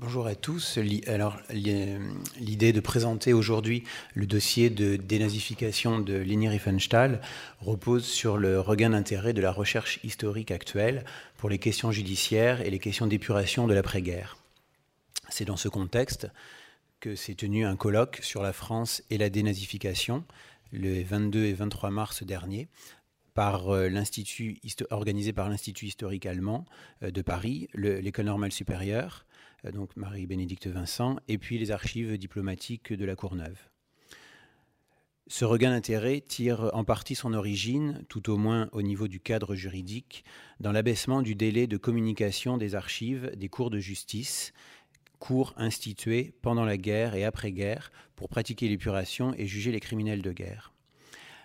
Bonjour à tous. Alors, l'idée de présenter aujourd'hui le dossier de dénazification de Leni Riefenstahl repose sur le regain d'intérêt de la recherche historique actuelle pour les questions judiciaires et les questions d'épuration de l'après-guerre. C'est dans ce contexte que s'est tenu un colloque sur la France et la dénazification le 22 et 23 mars dernier par euh, organisé par l'Institut historique allemand euh, de Paris, l'École normale supérieure, donc Marie-Bénédicte Vincent, et puis les archives diplomatiques de la Courneuve. Ce regain d'intérêt tire en partie son origine, tout au moins au niveau du cadre juridique, dans l'abaissement du délai de communication des archives des cours de justice, cours institués pendant la guerre et après-guerre pour pratiquer l'épuration et juger les criminels de guerre.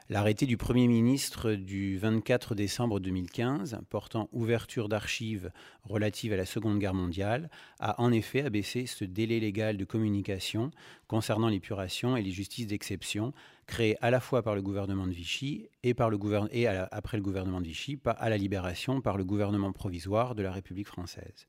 L'arrêté du Premier ministre du 24 décembre 2015 portant ouverture d'archives relatives à la Seconde Guerre mondiale a en effet abaissé ce délai légal de communication concernant l'épuration et les justices d'exception créées à la fois par le gouvernement de Vichy et, après le gouvernement de Vichy à la libération par le gouvernement provisoire de la République française.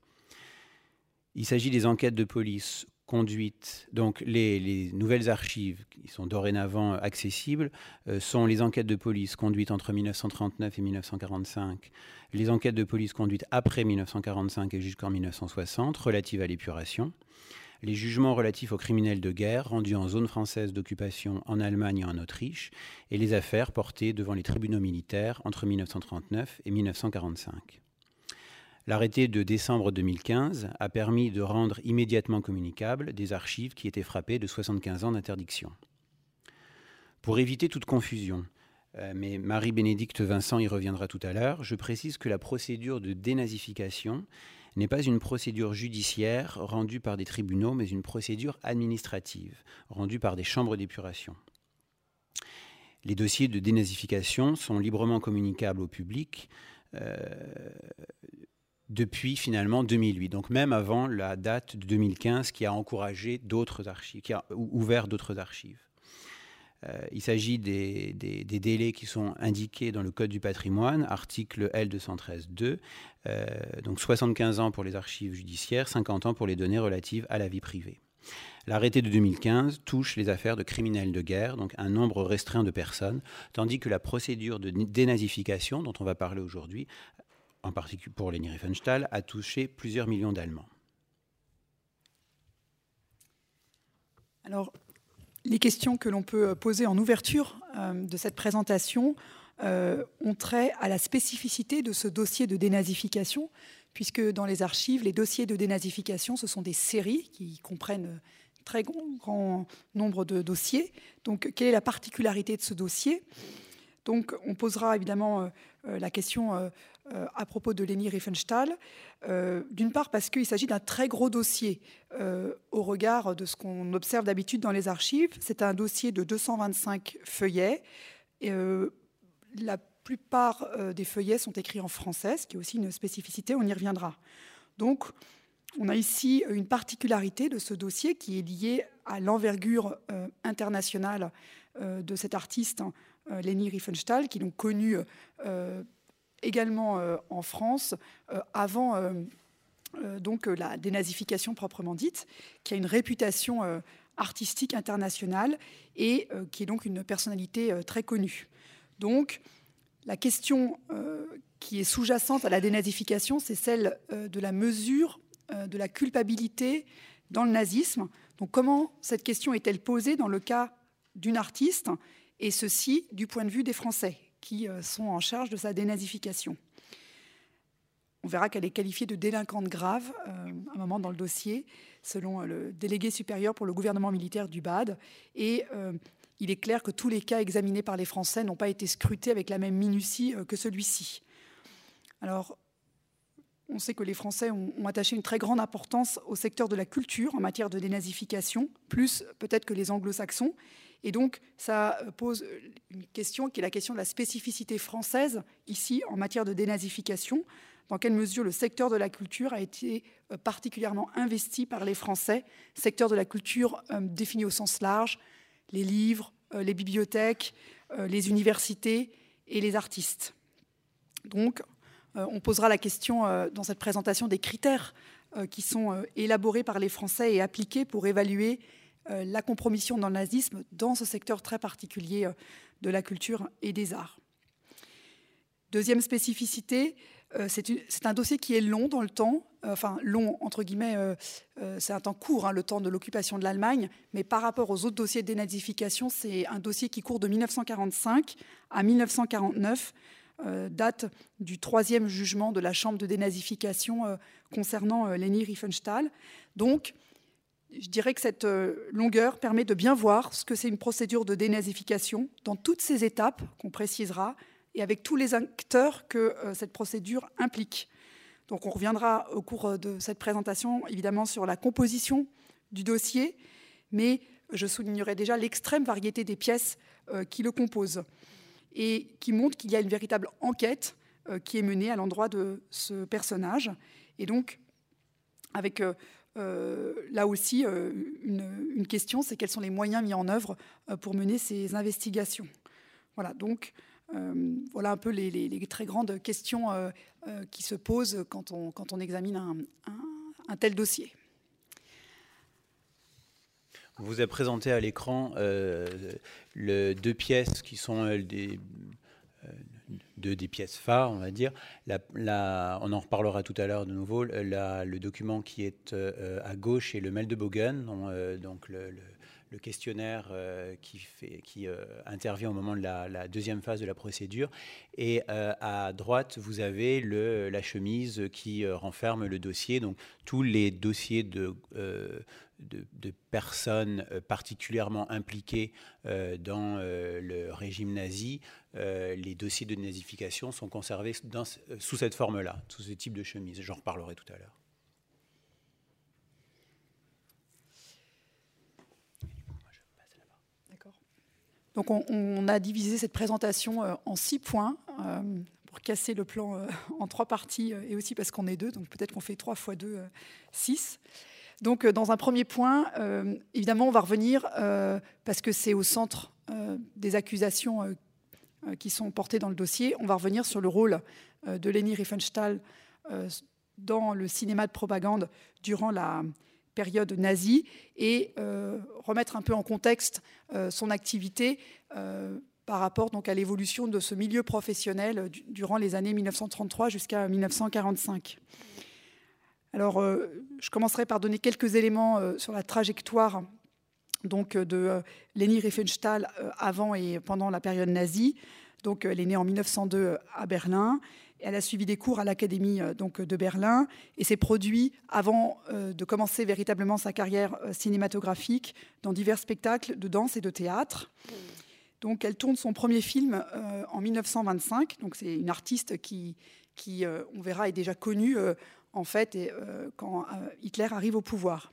Il s'agit des enquêtes de police conduites, donc les, nouvelles archives qui sont dorénavant accessibles euh, sont les enquêtes de police conduites entre 1939 et 1945, les enquêtes de police conduites après 1945 et jusqu'en 1960 relatives à l'épuration, les jugements relatifs aux criminels de guerre rendus en zone française d'occupation en Allemagne et en Autriche, et les affaires portées devant les tribunaux militaires entre 1939 et 1945. L'arrêté de décembre 2015 a permis de rendre immédiatement communicables des archives qui étaient frappées de 75 ans d'interdiction. Pour éviter toute confusion, euh, mais Marie-Bénédicte Vincent y reviendra tout à l'heure, je précise que la procédure de dénazification n'est pas une procédure judiciaire rendue par des tribunaux, mais une procédure administrative rendue par des chambres d'épuration. Les dossiers de dénazification sont librement communicables au public. Euh, depuis finalement 2008, donc même avant la date de 2015 qui a encouragé d'autres archives, qui a ouvert d'autres archives. Euh, il s'agit des, délais qui sont indiqués dans le Code du patrimoine, article L213.2, euh, donc 75 ans pour les archives judiciaires, 50 ans pour les données relatives à la vie privée. L'arrêté de 2015 touche les affaires de criminels de guerre, donc un nombre restreint de personnes, tandis que la procédure de dénazification, dont on va parler aujourd'hui, en particulier pour Leni Riefenstahl, a touché plusieurs millions d'Allemands. Alors, les questions que l'on peut poser en ouverture euh, de cette présentation euh, ont trait à la spécificité de ce dossier de dénazification, puisque dans les archives, les dossiers de dénazification, ce sont des séries qui comprennent un très grand nombre de dossiers. Donc, quelle est la particularité de ce dossier? Donc, on posera évidemment euh, la question euh, à propos de Leni Riefenstahl. Euh, d'une part parce qu'il s'agit d'un très gros dossier euh, au regard de ce qu'on observe d'habitude dans les archives. C'est un dossier de 225 feuillets. Et, la plupart des feuillets sont écrits en français, ce qui est aussi une spécificité, on y reviendra. Donc, on a ici une particularité de ce dossier qui est liée à l'envergure internationale de cet artiste, Leni Riefenstahl, qui l'ont connu également euh, en France euh, avant euh, donc la dénazification proprement dite, qui a une réputation artistique internationale et qui est donc une personnalité très connue. Donc, la question qui est sous-jacente à la dénazification, c'est celle de la mesure de la culpabilité dans le nazisme. Donc, comment cette question est-elle posée dans le cas d'une artiste, et ceci du point de vue des Français qui euh, sont en charge de sa dénazification. On verra qu'elle est qualifiée de délinquante grave à euh, un moment dans le dossier, selon euh, le délégué supérieur pour le gouvernement militaire du BAD. Et il est clair que tous les cas examinés par les Français n'ont pas été scrutés avec la même minutie que celui-ci. Alors, on sait que les Français ont, ont, attaché une très grande importance au secteur de la culture en matière de dénazification, plus peut-être que les anglo-saxons. Et donc, ça pose une question qui est la question de la spécificité française, ici, en matière de dénazification. Dans quelle mesure le secteur de la culture a été euh, particulièrement investi par les Français? Secteur de la culture euh, défini au sens large, les livres, euh, les bibliothèques, les universités et les artistes. Donc, on posera la question dans cette présentation des critères qui sont élaborés par les Français et appliqués pour évaluer la compromission dans le nazisme dans ce secteur très particulier de la culture et des arts. Deuxième spécificité, c'est un dossier qui est long dans le temps, enfin long entre guillemets, c'est un temps court, hein, le temps de l'occupation de l'Allemagne, mais par rapport aux autres dossiers de dénazification, c'est un dossier qui court de 1945 à 1949, date du troisième jugement de la Chambre de dénazification concernant Leni Riefenstahl. Donc, je dirais que cette longueur permet de bien voir ce que c'est une procédure de dénazification dans toutes ces étapes qu'on précisera et avec tous les acteurs que cette procédure implique. Donc on reviendra au cours de cette présentation évidemment sur la composition du dossier, mais je soulignerai déjà l'extrême variété des pièces qui le composent et qui montrent qu'il y a une véritable enquête qui est menée à l'endroit de ce personnage. Et donc, avec euh, là aussi, euh, une, question, c'est quels sont les moyens mis en œuvre euh, pour mener ces investigations. Voilà, donc voilà un peu les, très grandes questions qui se posent quand on, quand on examine un, tel dossier. On vous a présenté à l'écran deux pièces qui sont des de, des pièces phares, on va dire. on en reparlera tout à l'heure de nouveau. le document qui est euh, à gauche est le Mail de Bogen, euh, donc le, questionnaire euh, qui, intervient au moment de la, deuxième phase de la procédure. Et à droite, vous avez la chemise qui renferme le dossier. Donc tous les dossiers de personnes euh, particulièrement impliquées euh, dans euh, le régime nazi, les dossiers de nazification sont conservés sous cette forme-là, sous ce type de chemise. J'en reparlerai tout à l'heure. Donc on, a divisé cette présentation en six points pour casser le plan en trois parties et aussi parce qu'on est deux, donc peut-être qu'on fait trois fois deux, six. Donc, euh, dans un premier point, euh, évidemment, on va revenir, euh, parce que c'est au centre des accusations qui sont portées dans le dossier, on va revenir sur le rôle de Leni Riefenstahl dans le cinéma de propagande durant la période nazie et remettre un peu en contexte son activité par rapport donc à l'évolution de ce milieu professionnel durant les années 1933 jusqu'à 1945. Alors, euh, je commencerai par donner quelques éléments euh, sur la trajectoire donc, euh, de Leni Riefenstahl avant et pendant la période nazie. Donc, elle est née en 1902 à Berlin. Elle a suivi des cours à l'Académie de Berlin et s'est produite avant de commencer véritablement sa carrière cinématographique dans divers spectacles de danse et de théâtre. Donc, elle tourne son premier film en 1925. Donc, c'est une artiste qui, qui on verra, est déjà connue en fait, euh, quand euh, Hitler arrive au pouvoir.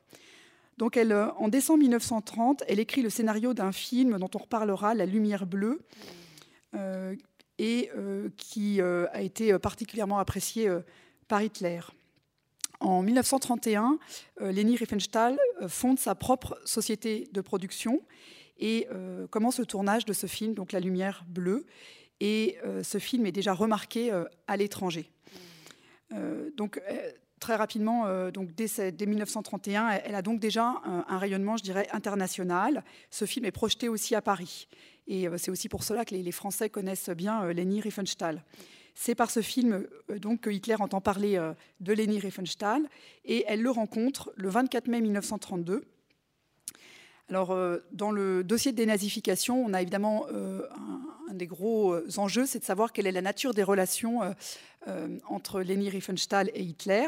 Donc, euh, en décembre 1930, elle écrit le scénario d'un film dont on reparlera, La Lumière bleue, et qui a été particulièrement apprécié par Hitler. En 1931, Leni Riefenstahl fonde sa propre société de production et commence le tournage de ce film, donc La Lumière bleue. Et ce film est déjà remarqué à l'étranger. Euh, donc, euh, très rapidement, euh, donc dès, 1931, elle, a donc déjà un, rayonnement, je dirais, international. Ce film est projeté aussi à Paris. Et c'est aussi pour cela que les, Français connaissent bien Leni Riefenstahl. C'est par ce film donc, que Hitler entend parler de Leni Riefenstahl et elle le rencontre le 24 mai 1932 alors, euh, dans le dossier de dénazification, on a évidemment euh, un, des gros euh, enjeux, c'est de savoir quelle est la nature des relations entre Leni Riefenstahl et Hitler.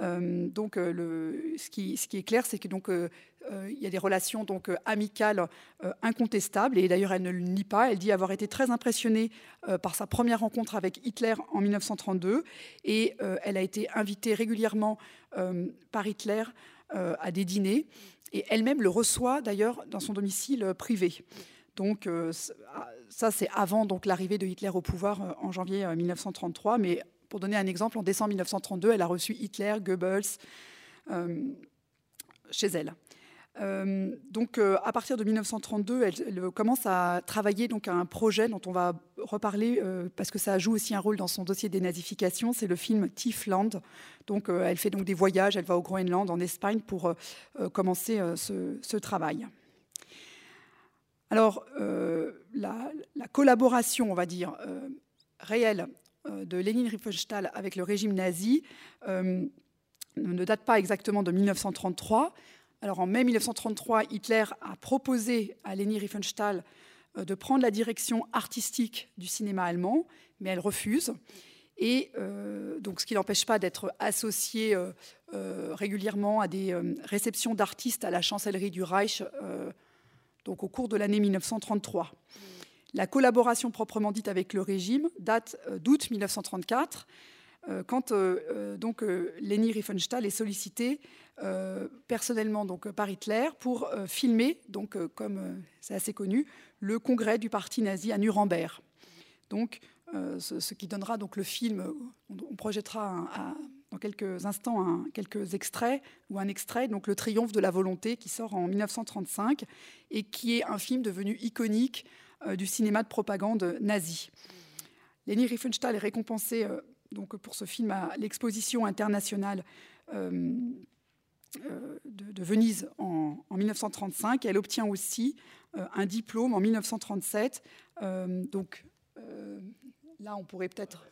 donc, ce qui, est clair, c'est que donc il y a des relations donc amicales incontestables, et d'ailleurs elle ne le nie pas. Elle dit avoir été très impressionnée par sa première rencontre avec Hitler en 1932, et elle a été invitée régulièrement par Hitler à des dîners et elle-même le reçoit d'ailleurs dans son domicile privé. Donc euh, ça, c'est avant donc l'arrivée de Hitler au pouvoir euh, en janvier 1933. Euh, Mais pour donner un exemple, en décembre 1932, elle a reçu Hitler, Goebbels chez elle. Euh, donc, euh, à partir de 1932, elle, commence à travailler donc à un projet dont on va reparler euh, parce que ça joue aussi un rôle dans son dossier des nazifications. C'est le film Tiefland. Donc, elle fait donc des voyages. Elle va au Groenland, en Espagne, pour commencer ce, travail. Alors, la, la, collaboration, on va dire, réelle de Lénine Riefenstahl avec le régime nazi ne date pas exactement de 1933. Alors en mai 1933, Hitler a proposé à Leni Riefenstahl euh, de prendre la direction artistique du cinéma allemand, mais elle refuse. Et euh, donc, ce qui n'empêche pas d'être associé euh, régulièrement à des réceptions d'artistes à la chancellerie du Reich, donc au cours de l'année 1933. La collaboration proprement dite avec le régime date d'août 1934, quand donc Leni Riefenstahl est sollicitée personnellement donc par Hitler pour euh, filmer, donc euh, comme c'est assez connu, le congrès du parti nazi à Nuremberg. Donc, ce, qui donnera donc le film. On, projettera dans quelques instants quelques extraits ou un extrait, donc le Triomphe de la volonté, qui sort en 1935 et qui est un film devenu iconique du cinéma de propagande nazi. Leni Riefenstahl est récompensée donc pour ce film à l'exposition internationale euh, de, Venise en, 1935. Elle obtient aussi euh, un diplôme en 1937. Euh, donc là, on pourrait peut-être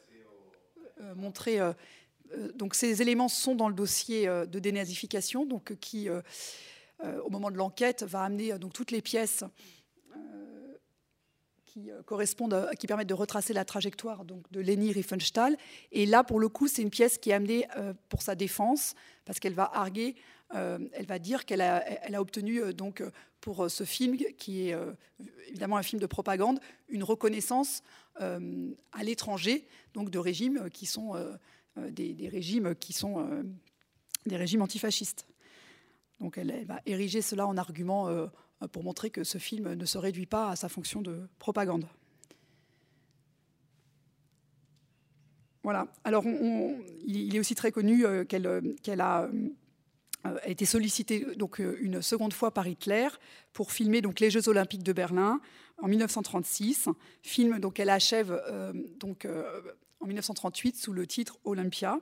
montrer. donc ces éléments sont dans le dossier de dénazification, donc qui, au moment de l'enquête, va amener donc toutes les pièces qui correspondent, qui permettent de retracer la trajectoire donc, de Leni Riefenstahl. Et là, pour le coup, c'est une pièce qui est amenée pour sa défense, parce qu'elle va arguer, euh, elle va dire qu'elle a, elle a, obtenu euh, donc pour ce film, qui est euh, évidemment un film de propagande, une reconnaissance à l'étranger, donc de régimes qui sont des, régimes qui sont des régimes antifascistes. Donc elle, elle, va ériger cela en argument pour montrer que ce film ne se réduit pas à sa fonction de propagande. Voilà. Alors, il est aussi très connu euh, euh, qu'elle a euh, été sollicitée donc une seconde fois par Hitler pour filmer donc les Jeux Olympiques de Berlin en 1936, film donc elle achève donc en 1938 sous le titre Olympia.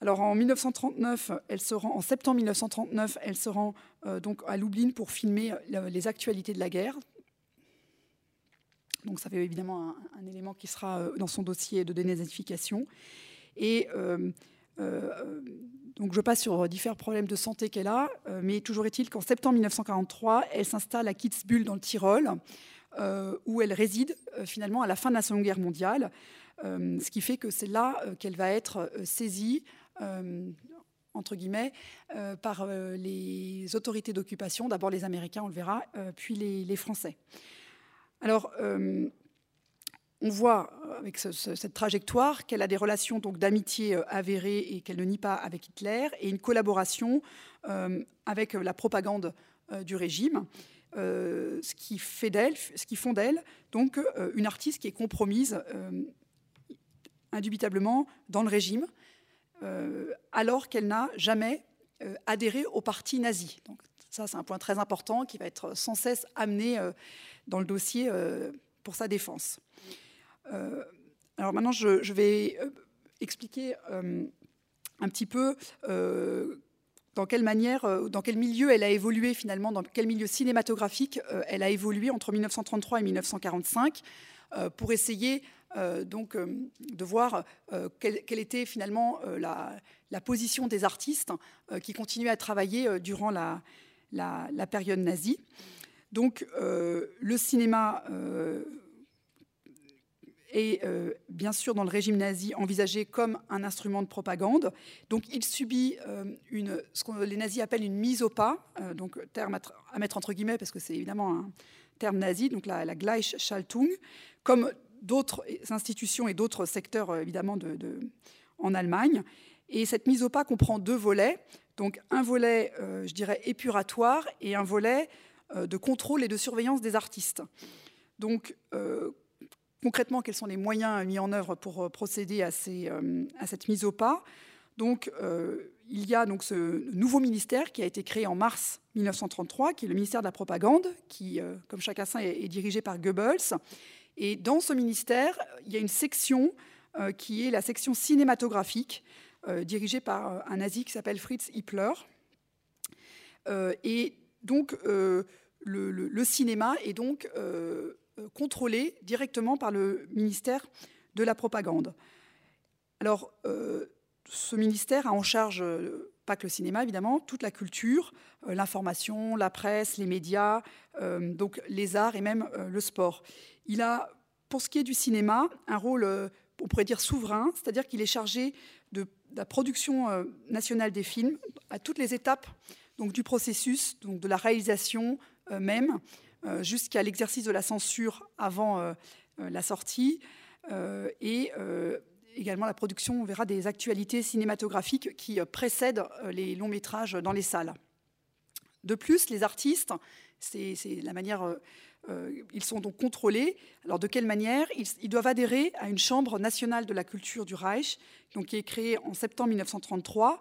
Alors en 1939, elle se rend, en septembre 1939, elle se rend donc à Lublin pour filmer les actualités de la guerre, donc ça fait évidemment un, élément qui sera euh, dans son dossier de dénazification. Et euh, euh, donc je passe sur différents problèmes de santé qu'elle a, mais toujours est-il qu'en septembre 1943, elle s'installe à Kitzbühel dans le Tyrol, où elle réside finalement à la fin de la Seconde Guerre mondiale, ce qui fait que c'est là qu'elle va être saisie entre guillemets, par les autorités d'occupation, d'abord les Américains, on le verra, puis les Français. Alors, euh, on voit avec cette trajectoire qu'elle a des relations donc d'amitié euh, avérées et qu'elle ne nie pas avec Hitler et une collaboration euh, avec la propagande du régime, ce qui fait d'elle, ce qui font d'elle donc une artiste qui est compromise indubitablement dans le régime, alors qu'elle n'a jamais adhéré au parti nazi. Donc ça, c'est un point très important qui va être sans cesse amené dans le dossier euh, pour sa défense. Euh, alors maintenant, je, vais euh, expliquer un petit peu dans quelle manière, dans quel milieu elle a évolué finalement, dans quel milieu cinématographique elle a évolué entre 1933 et 1945, pour essayer donc de voir quelle, était finalement la, position des artistes qui continuaient à travailler durant la, période nazie. Donc euh, le cinéma euh, est euh, bien sûr dans le régime nazi envisagé comme un instrument de propagande. Donc il subit une, ce que les nazis appellent une mise au pas, donc terme à, mettre entre guillemets parce que c'est évidemment un terme nazi, donc la, la Gleichschaltung, comme d'autres institutions et d'autres secteurs évidemment de, en Allemagne. Et cette mise au pas comprend deux volets. Donc un volet, je dirais, épuratoire et un volet euh, de contrôle et de surveillance des artistes. Donc, euh, concrètement, quels sont les moyens mis en œuvre pour euh, procéder à cette mise au pas? Donc, il y a donc ce nouveau ministère qui a été créé en mars 1933, qui est le ministère de la propagande, qui, comme chacun sait, est dirigé par Goebbels. Et dans ce ministère, il y a une section qui est la section cinématographique, dirigée par un nazi qui s'appelle Fritz Hippler. et donc, le, cinéma est donc contrôlé directement par le ministère de la propagande. Alors, ce ministère a en charge, euh, pas que le cinéma évidemment, toute la culture, euh, l'information, la presse, les médias, euh, donc les arts et même le sport. Il a, pour ce qui est du cinéma, un rôle, on pourrait dire souverain, c'est-à-dire qu'il est chargé de, la production nationale des films à toutes les étapes donc, du processus, donc de la réalisation même, jusqu'à l'exercice de la censure avant la sortie. et également la production, on verra, des actualités cinématographiques qui euh, précèdent euh, les longs métrages dans les salles. De plus, les artistes, c'est la manière, euh, ils sont donc contrôlés. Alors de quelle manière? Ils, doivent adhérer à une chambre nationale de la culture du Reich, qui est créée en septembre 1933,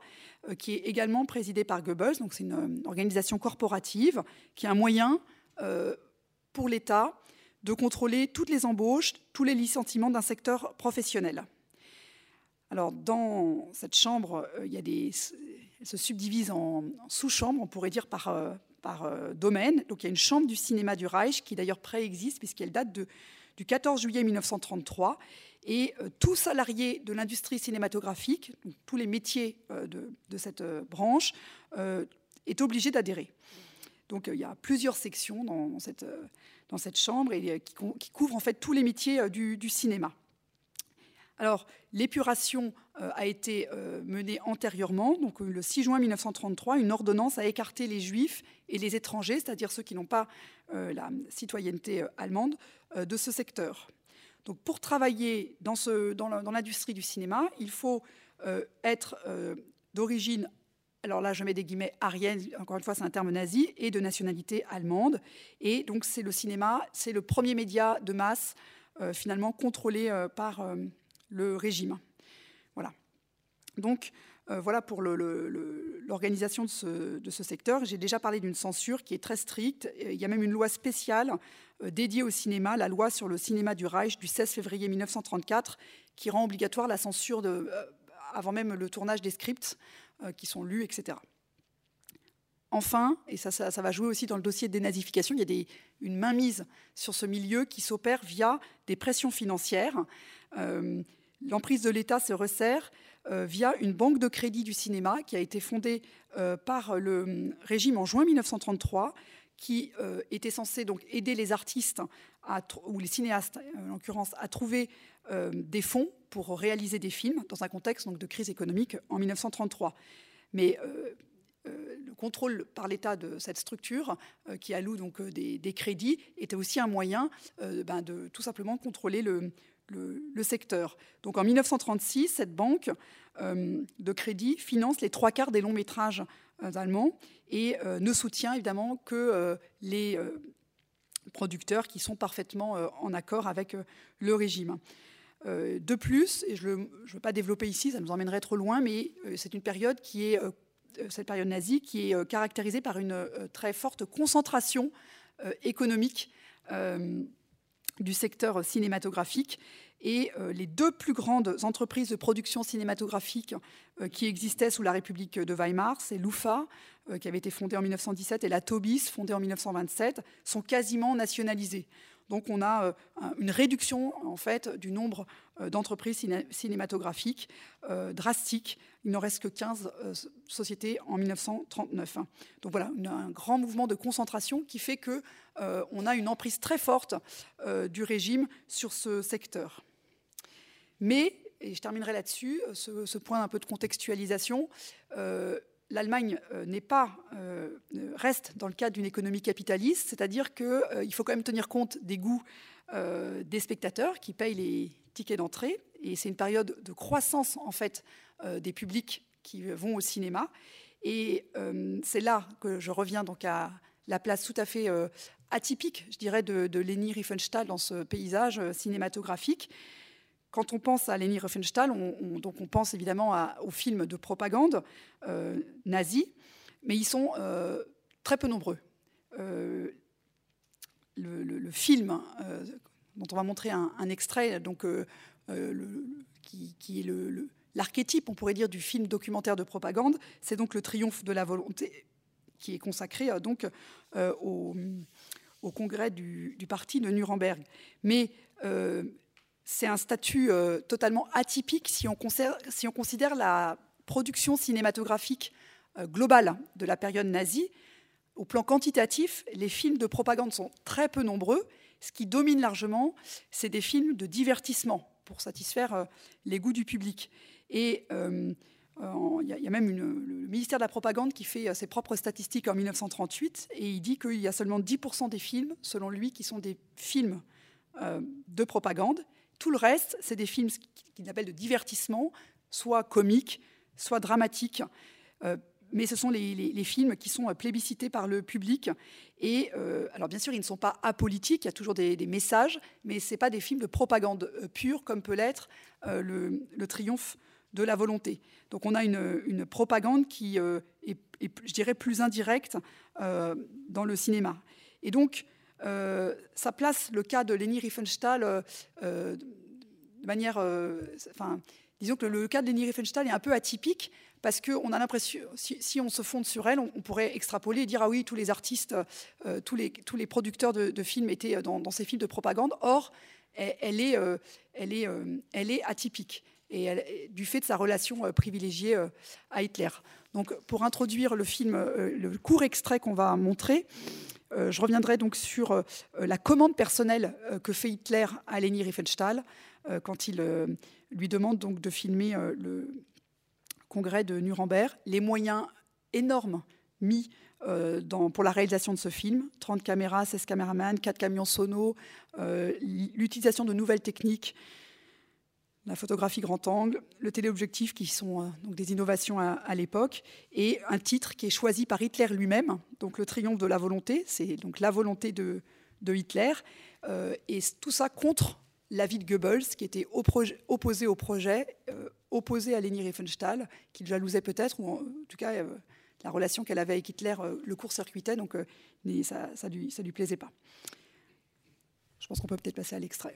qui est également présidée par Goebbels. Donc c'est une organisation corporative qui est un moyen pour l'État de contrôler toutes les embauches, tous les licenciements d'un secteur professionnel. Alors, dans cette chambre, euh, il y a des, elle se subdivise en, sous-chambres, on pourrait dire par, euh, par euh, domaine. Donc, il y a une chambre du cinéma du Reich qui d'ailleurs préexiste puisqu'elle date de, du 14 juillet 1933. Et tout salarié de l'industrie cinématographique, tous les métiers de, de cette branche, est obligé d'adhérer. Donc il y a plusieurs sections dans, cette, dans cette chambre et qui, qui, couvrent en fait tous les métiers du, du cinéma. Alors, l'épuration euh, a été euh, menée antérieurement. Donc, le 6 juin 1933, une ordonnance a écarté les juifs et les étrangers, c'est-à-dire ceux qui n'ont pas euh, la citoyenneté allemande, de ce secteur. Donc, pour travailler dans, l'industrie du cinéma, il faut être d'origine alors là, je mets des guillemets arienne, encore une fois, c'est un terme nazi, et de nationalité allemande. Et donc, c'est le cinéma, c'est le premier média de masse, finalement, contrôlé par le régime. Voilà. Donc, euh, voilà pour l'organisation de, ce, secteur. J'ai déjà parlé d'une censure qui est très stricte. Il y a même une loi spéciale euh, dédiée au cinéma, la loi sur le cinéma du Reich du 16 février 1934, qui rend obligatoire la censure euh, avant même le tournage des scripts qui sont lus, etc. Enfin, et ça, va jouer aussi dans le dossier de dénazification, il y a une mainmise sur ce milieu qui s'opère via des pressions financières. L'emprise de l'État se resserre euh, via une banque de crédit du cinéma qui a été fondée euh, par le régime en juin 1933 qui euh, était censée donc aider les artistes ou les cinéastes en l'occurrence à trouver des fonds pour réaliser des films dans un contexte donc, de crise économique en 1933. Mais le contrôle par l'État de cette structure qui alloue donc des, crédits était aussi un moyen ben, de tout simplement contrôler le, le, secteur. Donc en 1936, cette banque euh, de crédit finance les trois quarts des longs métrages euh, allemands et euh, ne soutient évidemment que les producteurs qui sont parfaitement en accord avec le régime. de plus, et je ne veux pas développer ici, ça nous emmènerait trop loin, mais c'est une période qui est, cette période nazie, qui est caractérisée par une très forte concentration économique du secteur cinématographique. Et euh, les deux plus grandes entreprises de production cinématographique euh, qui existaient sous la République de Weimar, c'est l'UFA, euh, qui avait été fondée en 1917, et la Tobis, fondée en 1927, sont quasiment nationalisées. Donc on a une réduction en fait du nombre d'entreprises cinématographiques drastique. Il n'en reste que 15 sociétés en 1939. Donc voilà, un grand mouvement de concentration qui fait que on a une emprise très forte du régime sur ce secteur. Mais, et je terminerai là-dessus, ce, point un peu de contextualisation, l'Allemagne euh, n'est pas, euh, reste dans le cadre d'une économie capitaliste, c'est-à-dire qu'il euh, faut quand même tenir compte des goûts des spectateurs qui payent les tickets d'entrée, et c'est une période de croissance en fait des publics qui vont au cinéma, et c'est là que je reviens donc à la place tout à fait atypique, je dirais, de, de Leni Riefenstahl dans ce paysage cinématographique quand on pense à Leni Riefenstahl, on, pense évidemment aux films de propagande euh, nazis, mais ils sont euh, très peu nombreux. Euh, le, film dont on va montrer un, extrait, donc, qui, est l'archétype, on pourrait dire, du film documentaire de propagande, c'est donc le triomphe de la volonté, qui est consacré donc au, congrès du, parti de Nuremberg. Mais c'est un statut euh, totalement atypique si on, considère, la production cinématographique euh, globale de la période nazie. Au plan quantitatif, les films de propagande sont très peu nombreux. Ce qui domine largement, c'est des films de divertissement pour satisfaire euh, les goûts du public. Et il y, a même le ministère de la Propagande qui fait ses propres statistiques en 1938 et il dit qu'il y a seulement 10% des films, selon lui, qui sont des films de propagande tout le reste, c'est des films qu'il appelle de divertissement, soit comiques, soit dramatiques. Euh, mais ce sont les, films qui sont plébiscités par le public. Et euh, alors bien sûr, ils ne sont pas apolitiques, il y a toujours des, messages, mais ce pas des films de propagande euh, pure comme peut l'être le, triomphe de la volonté. Donc on a une, propagande qui est, je dirais, plus indirecte dans le cinéma. Et donc euh, ça place le cas de Leni Riefenstahl euh, euh, de manière. enfin, disons que le cas de Leni Riefenstahl est un peu atypique parce qu'on a l'impression, si, on se fonde sur elle, on, pourrait extrapoler et dire ah oui, tous les artistes, tous, les, tous les producteurs de, films étaient dans, ces films de propagande. Or, elle, est, elle, est, elle est atypique et du fait de sa relation privilégiée à Hitler. Donc, pour introduire le film, le court extrait qu'on va montrer, euh, je reviendrai donc sur euh, la commande personnelle euh, que fait Hitler à Leni Riefenstahl quand il lui demande donc de filmer le congrès de Nuremberg. Les moyens énormes mis pour la réalisation de ce film, 30 caméras, 16 caméramans, 4 camions sonos, l'utilisation de nouvelles techniques, la photographie grand angle, le téléobjectif qui sont euh, donc des innovations à, l'époque, et un titre qui est choisi par Hitler lui-même, donc le triomphe de la volonté, c'est donc la volonté de, Hitler, euh, et tout ça contre l'avis de Goebbels, qui était opposé au projet, euh, opposé à Leni Riefenstahl, qu'il jalousait peut-être, ou en, tout cas la relation qu'elle avait avec Hitler le court-circuitait, donc ça ne lui, lui plaisait pas. Je pense qu'on peut peut-être passer à l'extrait.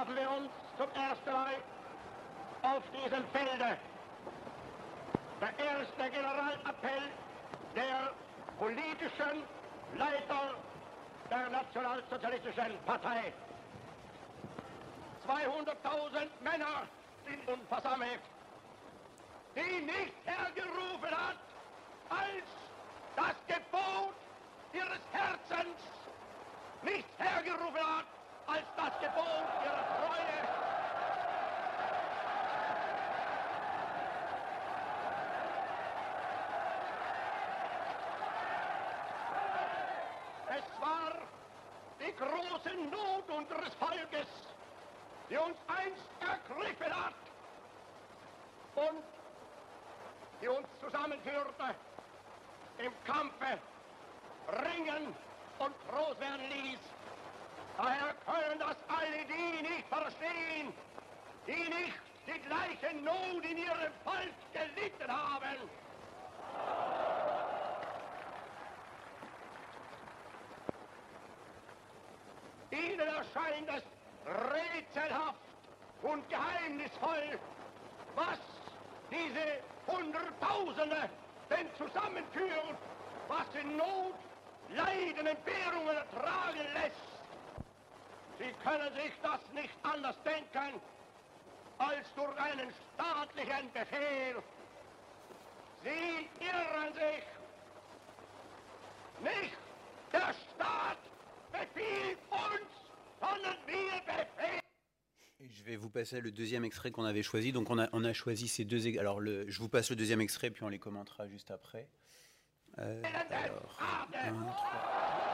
trafen wir uns zum ersten Mal auf diesem Felde. Der erste Generalappell der politischen Leiter der Nationalsozialistischen Partei. 200.000 Männer sind nun versammelt, die nicht hergerufen hat als das Gebot ihres Herzens, nicht hergerufen hat als das Gebot ihrer Treue. Es war die große Not unseres Volkes, die uns einst ergriffen hat und die uns zusammenführte im Kampfe, ringen und groß werden ließ. Daher können das alle die nicht verstehen, die nicht die gleiche Not in ihrem Volk gelitten haben. Ihnen erscheint es rätselhaft und geheimnisvoll, was diese Hunderttausende denn zusammenführt, was in Not, Leiden, Entbehrungen ertragen lässt. Sie können sich das nicht anders denken, als durch einen staatlichen Befehl? Sie irren sich. Nicht der Staat befiehlt uns, sondern wir befehlen. Je vais vous passer le deuxième extrait qu'on avait choisi. Donc on a, on a choisi ces deux. Alors le, je vous passe le deuxième extrait, puis on les commentera juste après. Euh, alors, un, trois.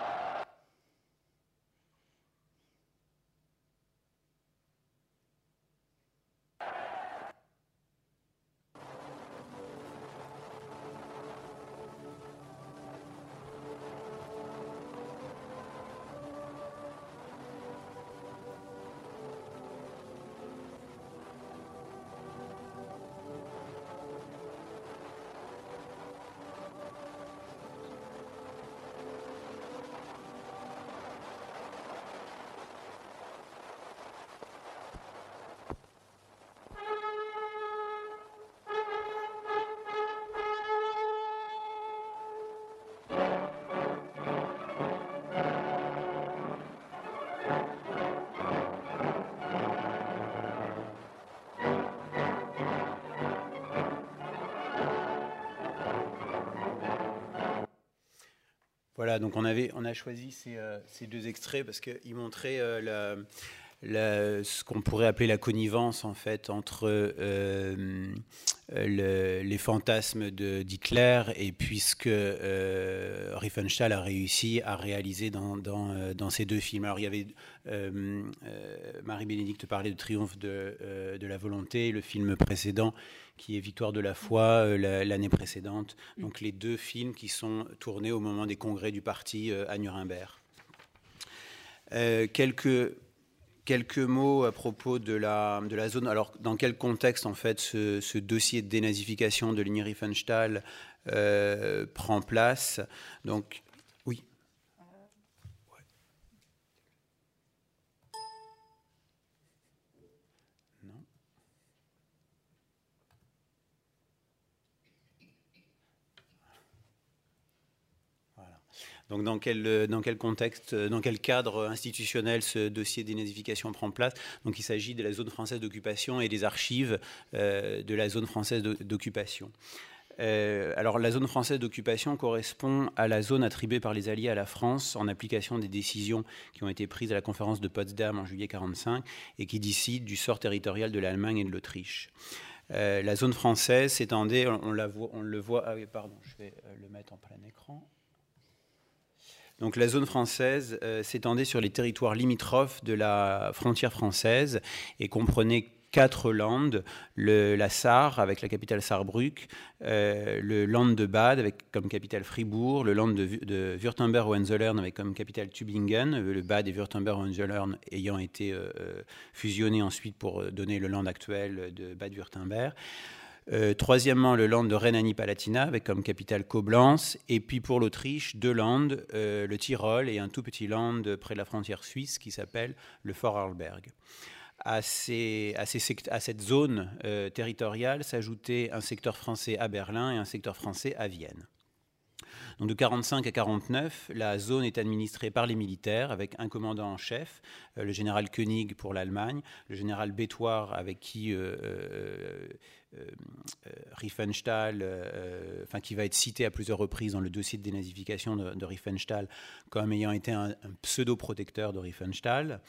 Voilà, donc on, avait, on a choisi ces, euh, deux extraits parce qu'ils montraient euh, ce qu'on pourrait appeler la connivence en fait entre euh, le, les fantasmes d'Hitler et puis ce que euh, Riefenstahl a réussi à réaliser euh, dans, ces deux films. Alors il y avait Marie-Bénédicte parlait de Triomphe de, de, la volonté, le film précédent qui est Victoire de la foi l'année précédente. Donc les deux films qui sont tournés au moment des congrès du parti à Nuremberg. Euh, quelques Quelques mots à propos de la, de la zone. Alors, dans quel contexte, en fait, ce, dossier de dénazification de Lini Riefenstahl euh, prend place? Donc, oui. Ouais. Non. Voilà. Donc dans quel, quel contexte, dans quel cadre institutionnel ce dossier d'énazification prend place? Donc il s'agit de la zone française d'occupation et des archives euh, de la zone française d'occupation. Euh, alors la zone française d'occupation correspond à la zone attribuée par les Alliés à la France en application des décisions qui ont été prises à la conférence de Potsdam en juillet 1945 et qui décident du sort territorial de l'Allemagne et de l'Autriche. Euh, la zone française s'étendait, on, on le voit, ah oui, pardon, je vais le mettre en plein écran. Donc la zone française euh, s'étendait sur les territoires limitrophes de la frontière française et comprenait quatre landes, le, la Sarre avec la capitale Saarbrück, euh, le Land de Bade avec comme capitale Fribourg, le Land de, Württemberg-Hohenzollern avec comme capitale Tübingen, le Bade et Württemberg-Hohenzollern ayant été euh, fusionnés ensuite pour donner le Land actuel de Bade-Württemberg. Euh, troisièmement, le land de Rhénanie-Palatina, avec comme capitale Koblenz. Et puis pour l'Autriche, deux landes, euh, le Tyrol et un tout petit land près de la frontière suisse qui s'appelle le Fort Arlberg. À, cette zone euh, territoriale s'ajoutait un secteur français à Berlin et un secteur français à Vienne. Donc de 45 à 49, la zone est administrée par les militaires avec un commandant en chef, le général Koenig pour l'Allemagne, le général Bétoir avec qui Riefenstahl, enfin qui va être cité à plusieurs reprises dans le dossier de dénazification de, Riefenstahl comme ayant été un, pseudo-protecteur de Riefenstahl.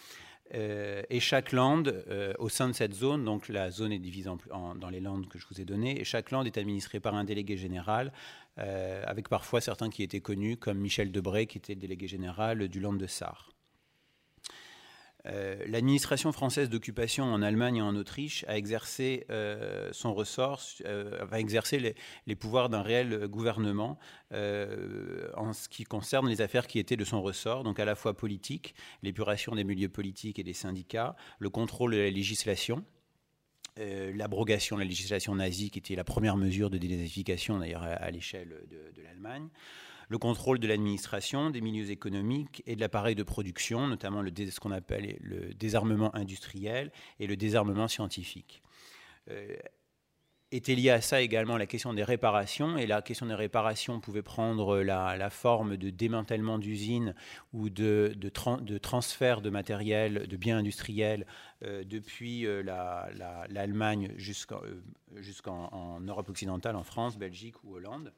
Euh, et chaque land, euh, au sein de cette zone, donc la zone est divisée en, dans les landes que je vous ai données, et chaque land est administré par un délégué général, euh, avec parfois certains qui étaient connus, comme Michel Debré, qui était le délégué général du land de Sarre. Euh, L'administration française d'occupation en Allemagne et en Autriche a exercé euh, son ressort, euh, va exercer les, pouvoirs d'un réel gouvernement en ce qui concerne les affaires qui étaient de son ressort, donc à la fois politique, l'épuration des milieux politiques et des syndicats, le contrôle de la législation, l'abrogation de la législation nazie, qui était la première mesure de dénazification d'ailleurs à, l'échelle de l'Allemagne, le contrôle de l'administration, des milieux économiques et de l'appareil de production, notamment le, ce qu'on appelle le désarmement industriel et le désarmement scientifique. Euh, était liée à ça également la question des réparations. Et la question des réparations pouvait prendre la, forme de démantèlement d'usines ou de, de, transfert de matériel, de biens industriels euh, depuis euh, l'Allemagne jusqu'en jusqu'en Europe occidentale, en France, Belgique ou Hollande.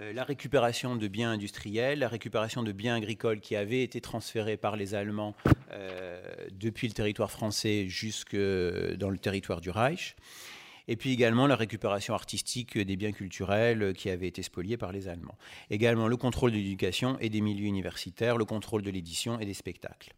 Euh, la récupération de biens industriels, la récupération de biens agricoles qui avaient été transférés par les Allemands depuis le territoire français jusque dans le territoire du Reich et puis également la récupération artistique des biens culturels qui avaient été spoliés par les Allemands. Également le contrôle de l'éducation et des milieux universitaires, le contrôle de l'édition et des spectacles.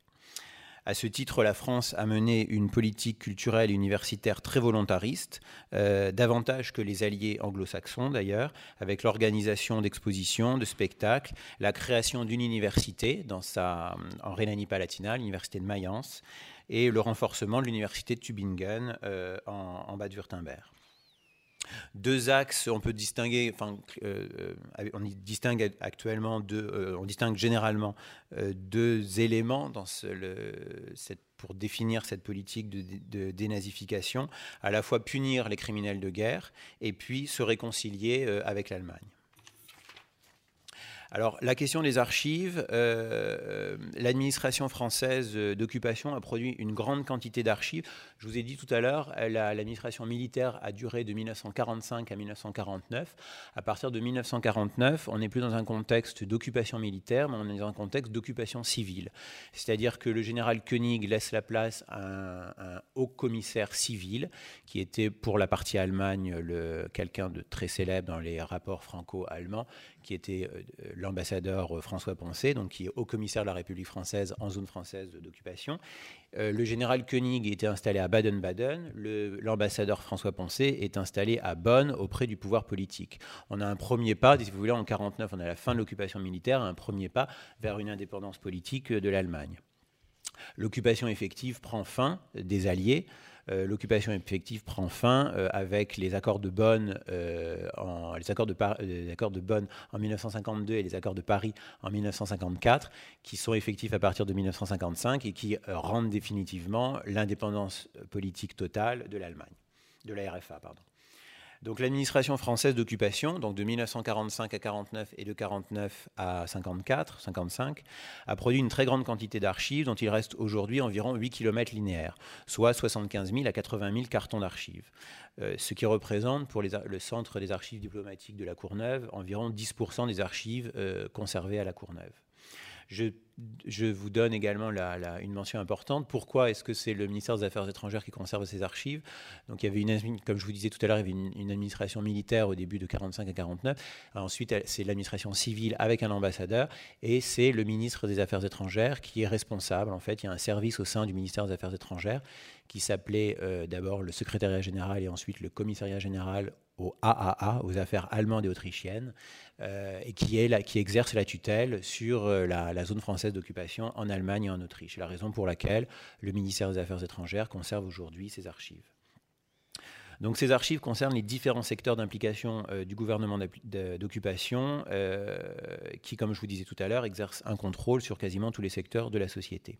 À ce titre, la France a mené une politique culturelle universitaire très volontariste, euh, davantage que les alliés anglo-saxons d'ailleurs, avec l'organisation d'expositions, de spectacles, la création d'une université dans sa, en Rhénanie-Palatinat, l'université de Mayence, et le renforcement de l'université de Tübingen euh, en, en Bade-Württemberg. Deux axes, on peut distinguer, enfin, euh, euh, on distingue actuellement deux, on distingue généralement deux éléments pour définir cette politique de, de, dénazification, à la fois punir les criminels de guerre et puis se réconcilier avec l'Allemagne. Alors, la question des archives, euh, l'administration française d'occupation a produit une grande quantité d'archives. Je vous ai dit tout à l'heure, l'administration militaire a duré de 1945 à 1949. À partir de 1949, on n'est plus dans un contexte d'occupation militaire, mais on est dans un contexte d'occupation civile. C'est-à-dire que le général Koenig laisse la place à un, haut commissaire civil, qui était pour la partie Allemagne quelqu'un de très célèbre dans les rapports franco-allemands, qui était euh, l'ambassadeur euh, François Poncet, donc qui est haut commissaire de la République française en zone française d'occupation. Euh, le général Koenig était installé à Baden-Baden, l'ambassadeur François Poncet est installé à Bonn auprès du pouvoir politique. On a un premier pas, si vous voulez, en 1949, on a la fin de l'occupation militaire, un premier pas vers une indépendance politique de l'Allemagne. L'occupation effective prend fin des Alliés. Euh, l'occupation effective prend fin euh, avec les accords de Bonn, euh, en, les, accords de les accords de Bonn en 1952 et les accords de Paris en 1954, qui sont effectifs à partir de 1955 et qui rendent définitivement l'indépendance politique totale de l'Allemagne, de la RFA, pardon. Donc l'administration française d'occupation, donc de 1945 à 49 et de 49 à 54, 55, a produit une très grande quantité d'archives dont il reste aujourd'hui environ 8 km linéaires, soit 75 000 à 80 000 cartons d'archives, euh, ce qui représente pour le centre des archives diplomatiques de la Courneuve environ 10% des archives euh, conservées à la Courneuve. Vous donne également une mention importante. Pourquoi est-ce que c'est le ministère des Affaires étrangères qui conserve ces archives? Donc il y avait une, comme je vous disais tout à l'heure, il y avait une, administration militaire au début de 45 à 49. Ensuite, c'est l'administration civile avec un ambassadeur, et c'est le ministre des Affaires étrangères qui est responsable. En fait, il y a un service au sein du ministère des Affaires étrangères qui s'appelait euh, d'abord le secrétariat général et ensuite le commissariat général au AAA, aux affaires allemandes et autrichiennes, euh, et qui, est qui exerce la tutelle sur euh, la, zone française d'occupation en Allemagne et en Autriche. La raison pour laquelle le ministère des Affaires étrangères conserve aujourd'hui ces archives. Donc ces archives concernent les différents secteurs d'implication euh, du gouvernement d'occupation euh, qui, comme je vous disais tout à l'heure, exercent un contrôle sur quasiment tous les secteurs de la société.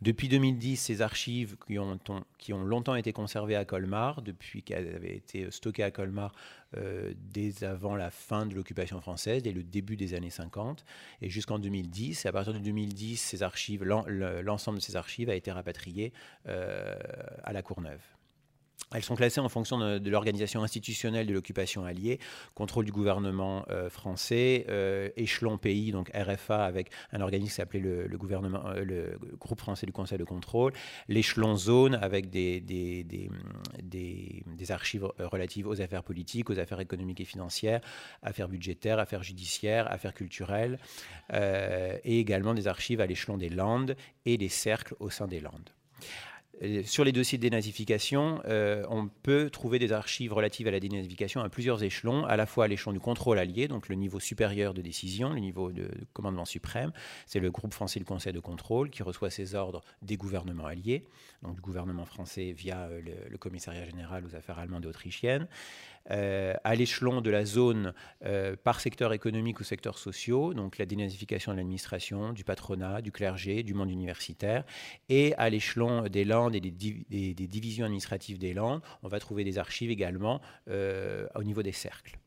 Depuis 2010, ces archives qui ont, longtemps été conservées à Colmar, depuis qu'elles avaient été stockées à Colmar euh, dès avant la fin de l'occupation française, dès le début des années 50 et jusqu'en 2010. Et à partir de 2010, ces archives, l'ensemble de ces archives a été rapatrié à la Courneuve. Elles sont classées en fonction de, l'organisation institutionnelle de l'occupation alliée, contrôle du gouvernement euh, français, euh, échelon pays, donc RFA avec un organisme qui s'appelait le, gouvernement, euh, le groupe français du Conseil de contrôle, l'échelon zone avec des, des, des, des, archives relatives aux affaires politiques, aux affaires économiques et financières, affaires budgétaires, affaires judiciaires, affaires culturelles, et également des archives à l'échelon des Landes et des cercles au sein des Landes. Euh, sur les dossiers de dénazification, euh, on peut trouver des archives relatives à la dénazification à plusieurs échelons, à la fois à l'échelon du contrôle allié, donc le niveau supérieur de décision, le niveau de, commandement suprême, c'est le groupe français du Conseil de contrôle qui reçoit ses ordres des gouvernements alliés, donc du gouvernement français via euh, le, commissariat général aux affaires allemandes et autrichiennes. À l'échelon de la zone par secteur économique ou secteur sociaux, donc la dénazification de l'administration, du patronat, du clergé, du monde universitaire, et à l'échelon des Landes et des, des, divisions administratives des Landes, on va trouver des archives également au niveau des cercles.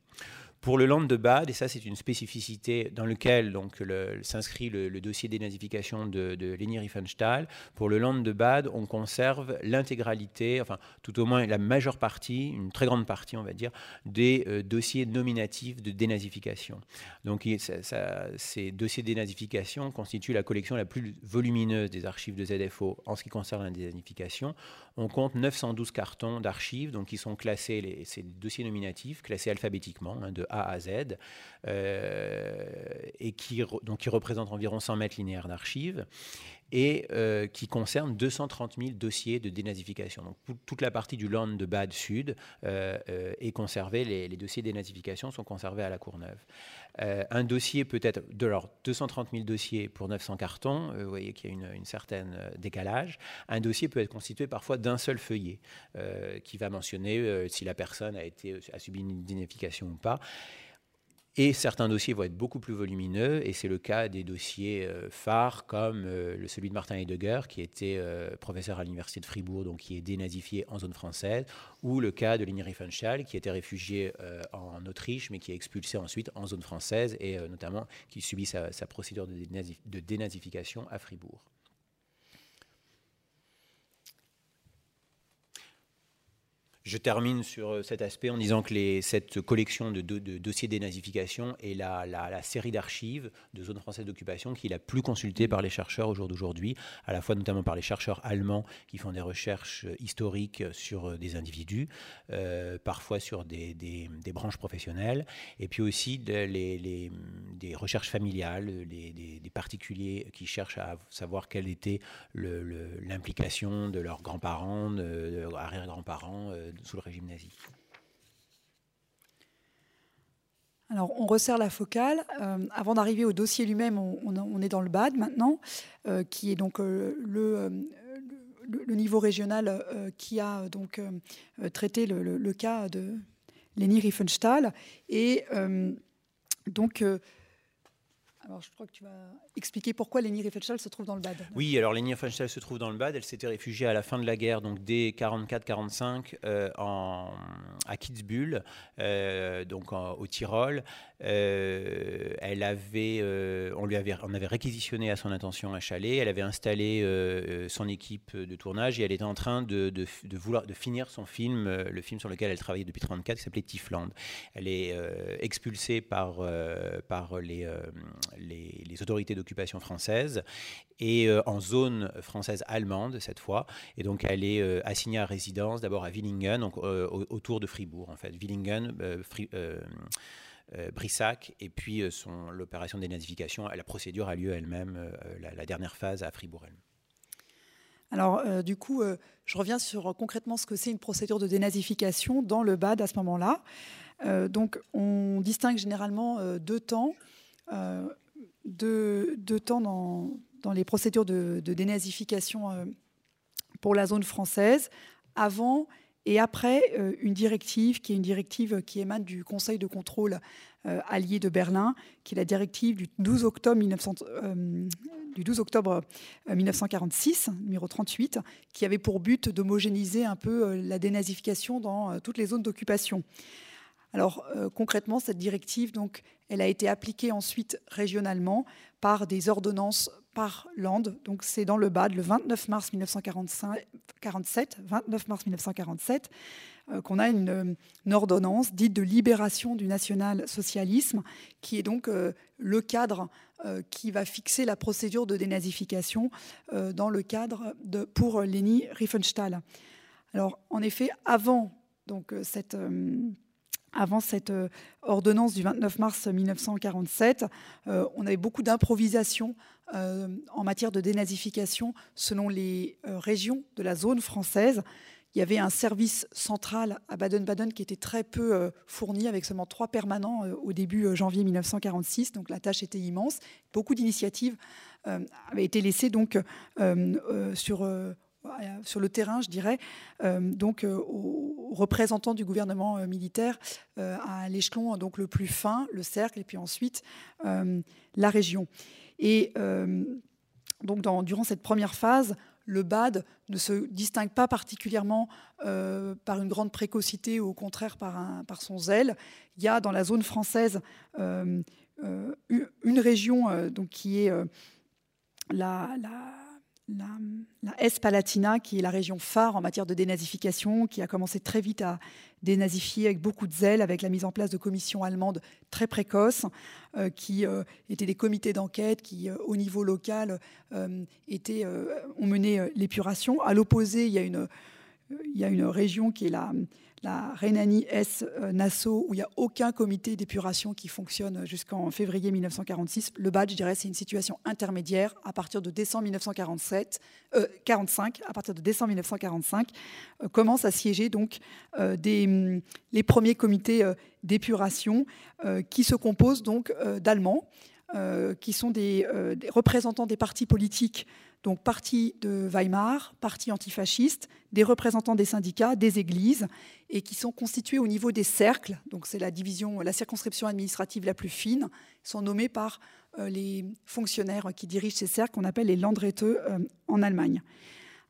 Pour le land de Bade, et ça c'est une spécificité dans lequel donc s'inscrit le, dossier dénazification de, de Leni Riefenstahl, pour le land de Bade, on conserve l'intégralité, enfin tout au moins la majeure partie, une très grande partie on va dire, des euh, dossiers nominatifs de dénazification. Donc ces dossiers de dénazification constituent la collection la plus volumineuse des archives de ZFO en ce qui concerne la dénazification. On compte 912 cartons d'archives, donc qui sont classés, ces dossiers nominatifs, classés alphabétiquement, hein, de A à Z, euh, et qui, donc, qui représentent environ 100 mètres linéaires d'archives et euh, qui concernent 230 000 dossiers de dénazification. Donc toute la partie du Land de Bade Sud euh, est conservée, les, dossiers de dénazification sont conservés à la Courneuve. Euh, un dossier peut être de leur 230 000 dossiers pour 900 cartons, euh, vous voyez qu'il y a une, certain euh, décalage. Un dossier peut être constitué parfois d'un seul feuillet qui va mentionner si la personne a, été, a subi une identification ou pas. Et certains dossiers vont être beaucoup plus volumineux, et c'est le cas des dossiers euh, phares comme euh, celui de Martin Heidegger, qui était euh, professeur à l'université de Fribourg, donc qui est dénazifié en zone française, ou le cas de Leni Riefenstahl, qui était réfugié en Autriche, mais qui est expulsé ensuite en zone française, et notamment qui subit sa, procédure de dénazification à Fribourg. Je termine sur euh, cet aspect en disant que cette collection de, dossiers de dénazification est la, série d'archives de zones françaises d'occupation qui est la plus consultée par les chercheurs au jour d'aujourd'hui, à la fois notamment par les chercheurs allemands qui font des recherches euh, historiques sur euh, des individus, parfois sur des, branches professionnelles, et puis aussi des recherches familiales, des, particuliers qui cherchent à savoir quelle était l'implication de leurs grands-parents, de arrière-grands-parents sous le régime nazi. Alors, on resserre la focale. Euh, avant d'arriver au dossier lui-même, on, est dans le BAD maintenant, euh, qui est donc euh, le, le, niveau régional qui a donc traité le, cas de Leni Riefenstahl. Et donc, alors, je crois que tu vas expliquer pourquoi Leni Riefenstahl se trouve dans le BAD. Oui, alors Leni Riefenstahl se trouve dans le BAD. Elle s'était réfugiée à la fin de la guerre, donc dès 44-45, euh, à Kitzbühel, euh, donc au Tyrol. Euh, elle avait, on lui avait, on avait réquisitionné à son intention un chalet. Elle avait installé son équipe de tournage et elle était en train de, vouloir de finir son film, le film sur lequel elle travaillait depuis 34, qui s'appelait Tifland. Elle est expulsée par par les les, autorités d'occupation françaises et euh, en zone française allemande cette fois. Et donc elle est euh, assignée à résidence d'abord à Willingen, donc euh, autour de Fribourg en fait. Willingen, Brissac, et puis l'opération de dénazification, la procédure a lieu elle-même, la, dernière phase à Fribourg. Alors, du coup, je reviens sur concrètement ce que c'est une procédure de dénazification dans le BAD à ce moment-là. donc, on distingue généralement deux temps de, temps dans, les procédures de, dénazification euh, pour la zone française, avant et après euh, une directive qui est une directive qui émane du Conseil de contrôle euh, allié de Berlin, qui est la directive du 12 octobre, du 12 octobre 1946, numéro 38, qui avait pour but d'homogénéiser un peu la dénazification dans toutes les zones d'occupation. Alors concrètement, cette directive, donc, elle a été appliquée ensuite régionalement par des ordonnances par land. Donc c'est dans le BAD le 29 mars 1947, 29 mars 1947, euh, qu'on a une, ordonnance dite de libération du national-socialisme, qui est donc euh, le cadre euh, qui va fixer la procédure de dénazification dans le cadre de, pour Leni Riefenstahl. Alors en effet, avant cette ordonnance du 29 mars 1947, euh, on avait beaucoup d'improvisation en matière de dénazification selon les régions de la zone française. Il y avait un service central à Baden-Baden qui était très peu fourni, avec seulement trois permanents au début janvier 1946. Donc la tâche était immense. Beaucoup d'initiatives avaient été laissées donc sur sur le terrain, je dirais, donc aux, représentants du gouvernement militaire à l'échelon donc le plus fin, le cercle, et puis ensuite la région. Et donc durant cette première phase, le BAD ne se distingue pas particulièrement par une grande précocité ou au contraire par, par, son zèle. Il y a dans la zone française une région donc, qui est la, S-Palatina, qui est la région phare en matière de dénazification, qui a commencé très vite à dénazifier avec beaucoup de zèle, avec la mise en place de commissions allemandes très précoces, euh, qui euh, étaient des comités d'enquête qui, euh, au niveau local, étaient, ont mené l'épuration. À l'opposé, il, il y a une région qui est la la Rhénanie-S-Nassau, où il n'y a aucun comité d'épuration qui fonctionne jusqu'en février 1946. Le badge, je dirais, c'est une situation intermédiaire à partir de décembre 1947, 45, à partir de décembre 1945, euh, commencent à siéger donc euh, des, les premiers comités euh, d'épuration qui se composent donc d'Allemands. qui sont des, représentants des partis politiques donc parti de Weimar, parti antifasciste, des représentants des syndicats, des églises, et qui sont constitués au niveau des cercles. Donc c'est la division, la circonscription administrative la plus fine. Ils sont nommés par euh, les fonctionnaires qui dirigent ces cercles, qu'on appelle les Landräte euh, en Allemagne.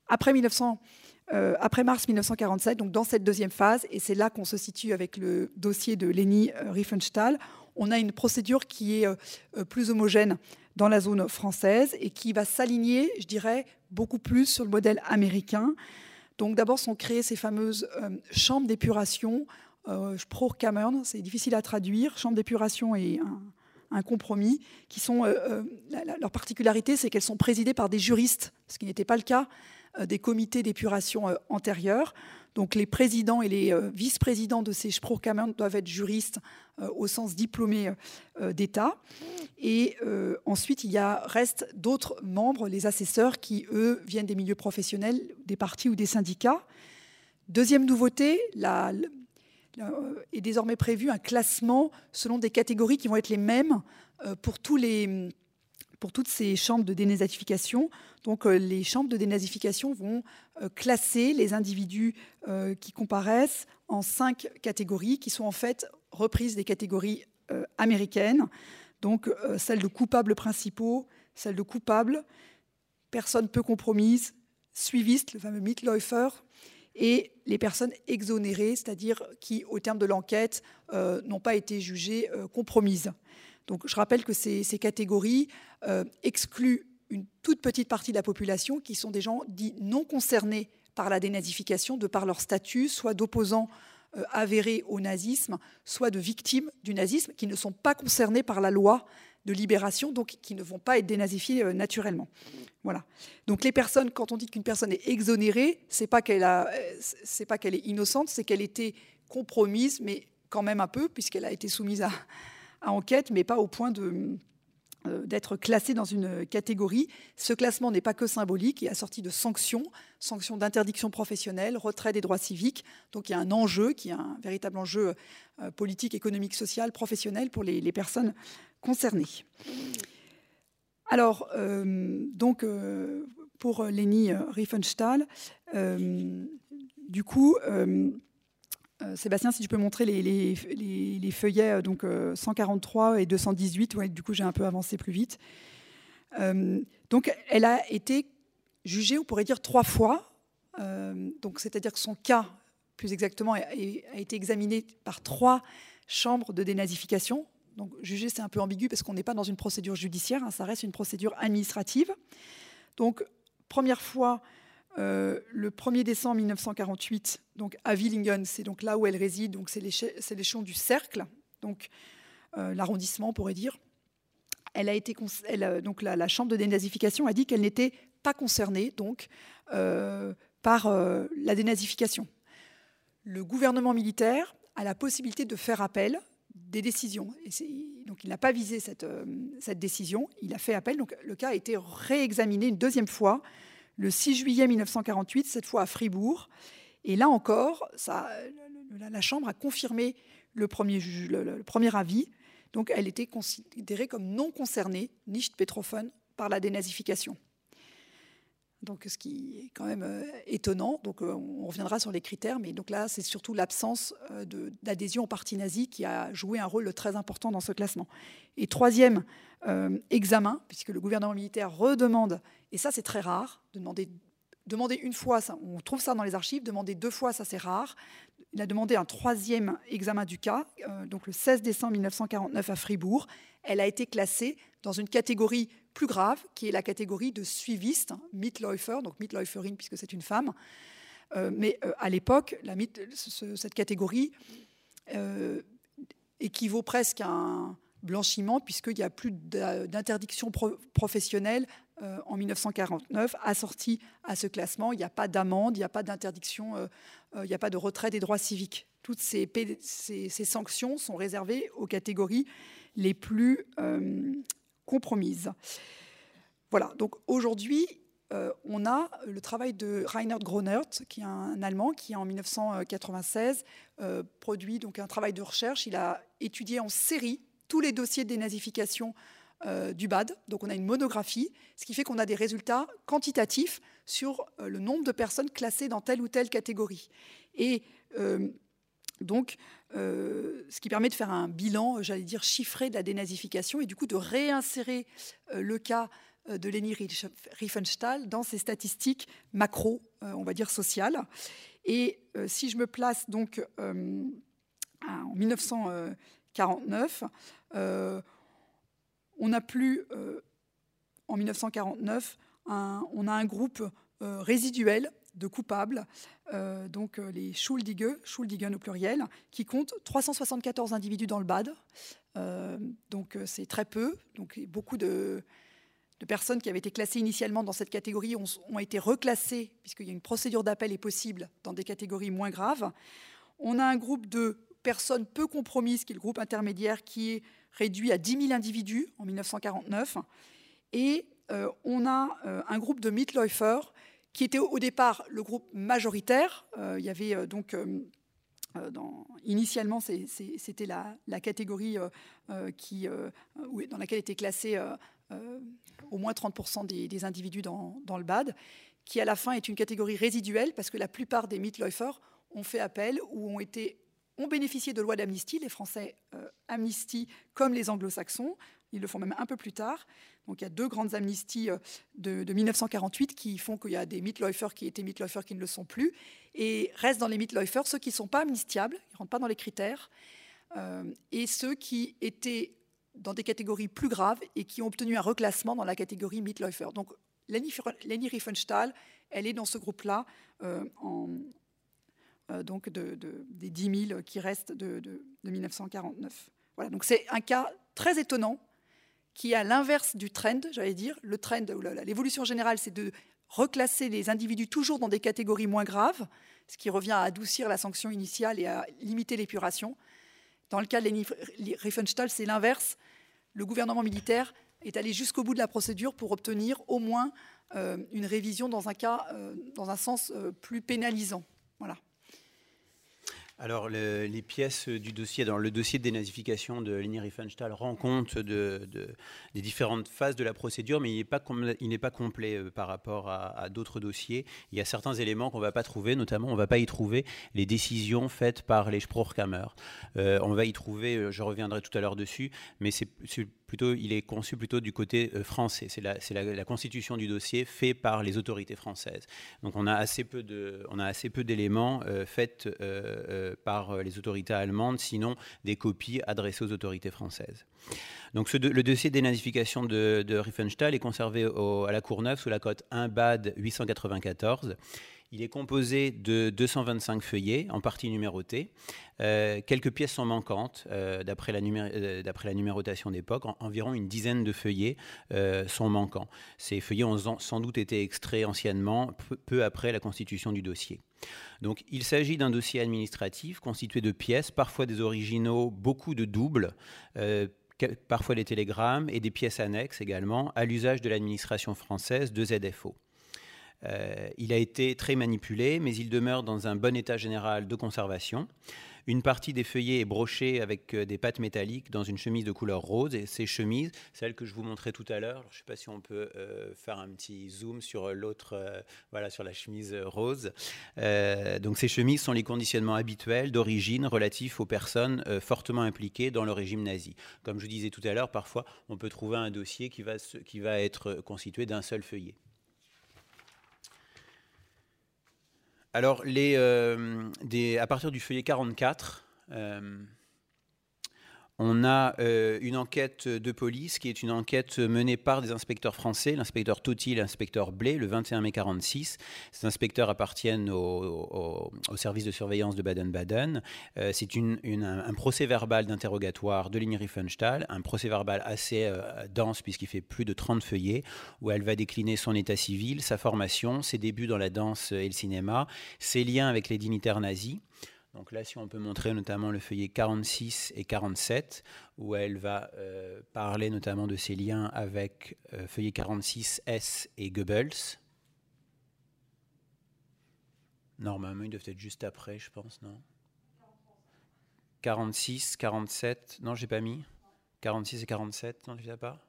Après 1900, euh, mars 1947, donc dans cette deuxième phase, et c'est là qu'on se situe avec le dossier de Leni Riefenstahl, on a une procédure qui est plus homogène dans la zone française et qui va s'aligner, je dirais, beaucoup plus sur le modèle américain. Donc d'abord sont créées ces fameuses euh, chambres d'épuration, euh, Spruchkammern, c'est difficile à traduire, chambre d'épuration et un, compromis, qui sont, euh, euh, leur particularité, c'est qu'elles sont présidées par des juristes, ce qui n'était pas le cas des comités d'épuration antérieurs. Donc les présidents et les euh, vice-présidents de ces Spruchkammern doivent être juristes euh, au sens diplômé euh, d'État. Et ensuite, il y a, reste d'autres membres, les assesseurs, qui, eux, viennent des milieux professionnels, des partis ou des syndicats. Deuxième nouveauté, est désormais prévu un classement selon des catégories qui vont être les mêmes pour tous les pour toutes ces chambres de dénazification. Donc euh, les chambres de dénazification vont euh, classer les individus euh, qui comparaissent en cinq catégories qui sont en fait reprises des catégories américaines. Donc celles de coupables principaux, celles de coupables, personnes peu compromises, suivistes, le fameux Mitläufer, et les personnes exonérées, c'est-à-dire qui, au terme de l'enquête, n'ont pas été jugées compromises. Donc je rappelle que ces, catégories euh, excluent une toute petite partie de la population qui sont des gens dits non concernés par la dénazification de par leur statut, soit d'opposants euh, avérés au nazisme, soit de victimes du nazisme qui ne sont pas concernés par la loi de libération, donc qui ne vont pas être dénazifiés euh, naturellement. Voilà. Donc les personnes, quand on dit qu'une personne est exonérée, c'est pas c'est pas qu'elle est innocente, c'est qu'elle était compromise, mais quand même un peu, puisqu'elle a été soumise à, à enquête, mais pas au point de euh, d'être classé dans une catégorie. Ce classement n'est pas que symbolique, il est assorti de sanctions, sanctions d'interdiction professionnelle, retrait des droits civiques. Donc il y a un enjeu qui est un véritable enjeu euh, politique, économique, social, professionnel pour les, personnes concernées. Alors, euh, donc, pour Leni Riefenstahl, du coup, euh, Sébastien, si tu peux montrer les, feuillets euh, donc 143 euh, et 218, ouais, du coup j'ai un peu avancé plus vite. donc elle a été jugée, on pourrait dire trois fois. donc c'est-à-dire que son cas, plus exactement, a, été examiné par trois chambres de dénazification. Donc jugée, c'est un peu ambigu parce qu'on n'est pas dans une procédure judiciaire, hein, ça reste une procédure administrative. Donc première fois euh, le 1er décembre 1948, donc à Willingen, c'est donc là où elle réside, donc c'est l'échelon du cercle, donc euh, l'arrondissement, on pourrait dire. Elle a été, donc la, chambre de dénazification a dit qu'elle n'était pas concernée donc euh, par la dénazification. Le gouvernement militaire a la possibilité de faire appel des décisions. Et donc il n'a pas visé cette, cette, décision, il a fait appel. Donc le cas a été réexaminé une deuxième fois le 6 juillet 1948, cette fois à Fribourg. Et là encore, la Chambre a confirmé le premier, premier avis. Donc elle était considérée comme non concernée, nicht betroffen, par la dénazification. Donc ce qui est quand même euh, étonnant. Donc euh, on reviendra sur les critères, mais donc là c'est surtout l'absence euh, d'adhésion au parti nazi qui a joué un rôle très important dans ce classement. Et troisième examen, puisque le gouvernement militaire redemande, et ça c'est très rare, de demander, demander une fois, on trouve ça dans les archives, demander deux fois, ça c'est rare. Il a demandé un troisième examen du cas, donc le 16 décembre 1949 à Fribourg. Elle a été classée dans une catégorie plus grave, qui est la catégorie de suiviste, hein, Mitläufer, donc Mitläuferin puisque c'est une femme. Euh, mais euh, à l'époque, cette catégorie euh, équivaut presque à un blanchiment, puisqu'il n'y a plus d'interdiction professionnelle en 1949 assortie à ce classement. Il n'y a pas d'amende, il n'y a pas d'interdiction, il n'y a pas de retrait des droits civiques. Toutes ces, ces, sanctions sont réservées aux catégories les plus compromise. Voilà, donc aujourd'hui, euh, on a le travail de Reinhard Gronert, qui est un Allemand, qui en 1996 euh, produit donc un travail de recherche. Il a étudié en série tous les dossiers de dénazification euh, du BAD. Donc on a une monographie, ce qui fait qu'on a des résultats quantitatifs sur le nombre de personnes classées dans telle ou telle catégorie. Et donc, euh, ce qui permet de faire un bilan, j'allais dire, chiffré de la dénazification et du coup de réinsérer euh, le cas euh, de Leni Riefenstahl dans ses statistiques macro, on va dire sociales. Et si je me place donc en 1949, on n'a plus, en 1949, on a un groupe résiduel de coupables, euh, donc euh, les Schuldige, Schuldigen au pluriel, qui comptent 374 individus dans le BAD. Euh, donc c'est très peu. Donc beaucoup de, personnes qui avaient été classées initialement dans cette catégorie ont, été reclassées, puisqu'il y a une procédure d'appel est possible dans des catégories moins graves. On a un groupe de personnes peu compromises, qui est le groupe intermédiaire, qui est réduit à 10 000 individus en 1949. Et on a un groupe de Mitläufer qui était au départ le groupe majoritaire. Euh, il y avait euh, donc euh, initialement, c'était la, catégorie qui, dans laquelle étaient classés au moins 30% des, individus dans, le BAD, qui à la fin est une catégorie résiduelle parce que la plupart des Mitläufer ont fait appel ou ont ont bénéficié de lois d'amnistie, les Français amnistie comme les Anglo-Saxons, ils le font même un peu plus tard. Donc il y a deux grandes amnisties euh, de, 1948 qui font qu'il y a des Mitläufer qui étaient Mitläufer qui ne le sont plus. Et restent dans les Mitläufer ceux qui ne sont pas amnistiables, ils ne rentrent pas dans les critères, euh, et ceux qui étaient dans des catégories plus graves et qui ont obtenu un reclassement dans la catégorie Mitläufer. Donc Leni Riefenstahl, elle est dans ce groupe-là, euh, donc de, des 10 000 qui restent de, de 1949. Voilà, donc c'est un cas très étonnant qui est à l'inverse du trend, j'allais dire. Le trend, l'évolution générale, c'est de reclasser les individus toujours dans des catégories moins graves, ce qui revient à adoucir la sanction initiale et à limiter l'épuration. Dans le cas de Riefenstahl, c'est l'inverse. Le gouvernement militaire est allé jusqu'au bout de la procédure pour obtenir au moins euh, une révision dans un euh, sens euh, plus pénalisant. Voilà. Alors, les pièces du dossier, dans le dossier de dénazification de Leni Riefenstahl rend compte de, des différentes phases de la procédure, mais il n'est pas, complet euh, par rapport à, d'autres dossiers. Il y a certains éléments qu'on ne va pas trouver, notamment on ne va pas y trouver les décisions faites par les Spruchkammer. Euh, on va y trouver, euh, je reviendrai tout à l'heure dessus, mais c'est plutôt, il est conçu plutôt du côté euh, français. C'est la, constitution du dossier fait par les autorités françaises. Donc on a assez peu de, on a assez peu d'éléments euh, faits euh, par les autorités allemandes, sinon des copies adressées aux autorités françaises. Donc le dossier de de, de Riefenstahl est conservé à la Courneuve sous la cote 1 BAD 894. Il est composé de 225 feuillets, en partie numérotés. Euh, quelques pièces sont manquantes, euh, d'après la, euh, la, numérotation d'époque. environ une dizaine de feuillets sont manquants. Ces feuillets ont sans doute été extraits anciennement, peu, après la constitution du dossier. Donc, il s'agit d'un dossier administratif constitué de pièces, parfois des originaux, beaucoup de doubles parfois des télégrammes et des pièces annexes également, à l'usage de l'administration française de ZFO. Il a été très manipulé, mais il demeure dans un bon état général de conservation. Une partie des feuillets est brochée avec euh, des pattes métalliques dans une chemise de couleur rose. Et ces chemises, celles que je vous montrais tout à l'heure, je ne sais pas si on peut euh, faire un petit zoom sur l'autre, euh, voilà, sur la chemise rose. donc ces chemises sont les conditionnements habituels d'origine relatifs aux personnes fortement impliquées dans le régime nazi. Comme je disais tout à l'heure, parfois on peut trouver un dossier qui va, qui va être constitué d'un seul feuillet. Alors, euh, à partir du feuillet 44, on a euh, une enquête de police qui est une enquête menée par des inspecteurs français, l'inspecteur Totti l'inspecteur Blé, le 21 mai 46. Ces inspecteurs appartiennent au, service de surveillance de Baden-Baden. Euh, c'est un, procès verbal d'interrogatoire de Lini Riefenstahl, un procès verbal assez euh, dense puisqu'il fait plus de 30 feuillets, où elle va décliner son état civil, sa formation, ses débuts dans la danse et le cinéma, ses liens avec les dignitaires nazis. Donc là, si on peut montrer notamment le feuillet 46 et 47, où elle va euh, parler notamment de ses liens avec euh, feuillet 46 S et Goebbels. Normalement, ils doivent être juste après, je pense, non? 46, 47, non, j'ai pas mis. 46 et 47, non, tu as pas?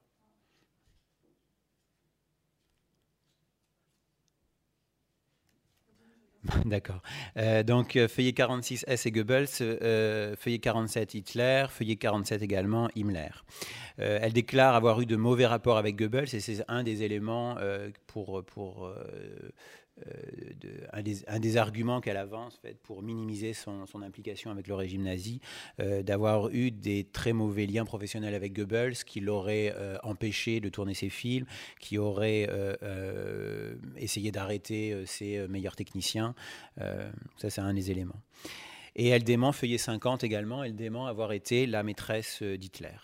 D'accord. Euh, donc, euh, feuillet 46, S et Goebbels, euh, feuillet 47, Hitler, feuillet 47 également, Himmler. elle déclare avoir eu de mauvais rapports avec Goebbels et c'est un des éléments pour, pour euh, un, des, arguments qu'elle avance fait, pour minimiser son, implication avec le régime nazi, euh, d'avoir eu des très mauvais liens professionnels avec Goebbels qui l'auraient euh, empêché de tourner ses films, qui auraient essayé d'arrêter ses meilleurs techniciens. ça, c'est un des éléments. Et elle dément, feuillet 50 également, elle dément avoir été la maîtresse d'Hitler.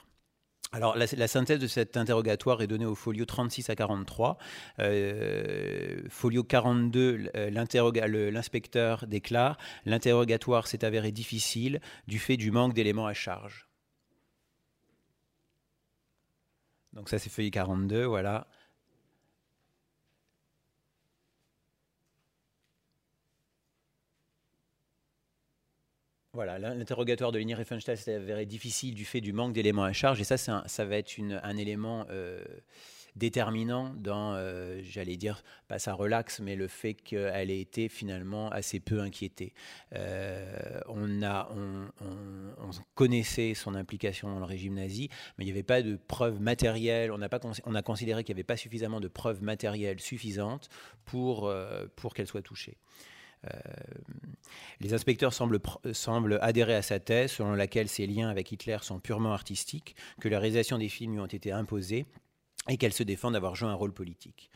Alors, la, synthèse de cet interrogatoire est donnée au folio 36 à 43. Euh, folio 42, l'inspecteur déclare L'interrogatoire s'est avéré difficile du fait du manque d'éléments à charge. Donc, ça, c'est feuille 42, voilà. Voilà, l'interrogatoire de Leni Riefenstahl s'est difficile du fait du manque d'éléments à charge, et ça, ça va être un élément euh, déterminant dans, euh, j'allais dire, pas ça relaxe, mais le fait qu'elle ait été finalement assez peu inquiétée. Euh, on, connaissait son implication dans le régime nazi, mais il n'y avait pas de preuves matérielles, on a, pas, on a considéré qu'il n'y avait pas suffisamment de preuves matérielles suffisantes pour, pour qu'elle soit touchée. Euh, les inspecteurs semblent, semblent, adhérer à sa thèse selon laquelle ses liens avec Hitler sont purement artistiques, que la réalisation des films lui ont été imposés et qu'elle se défend d'avoir joué un rôle politique.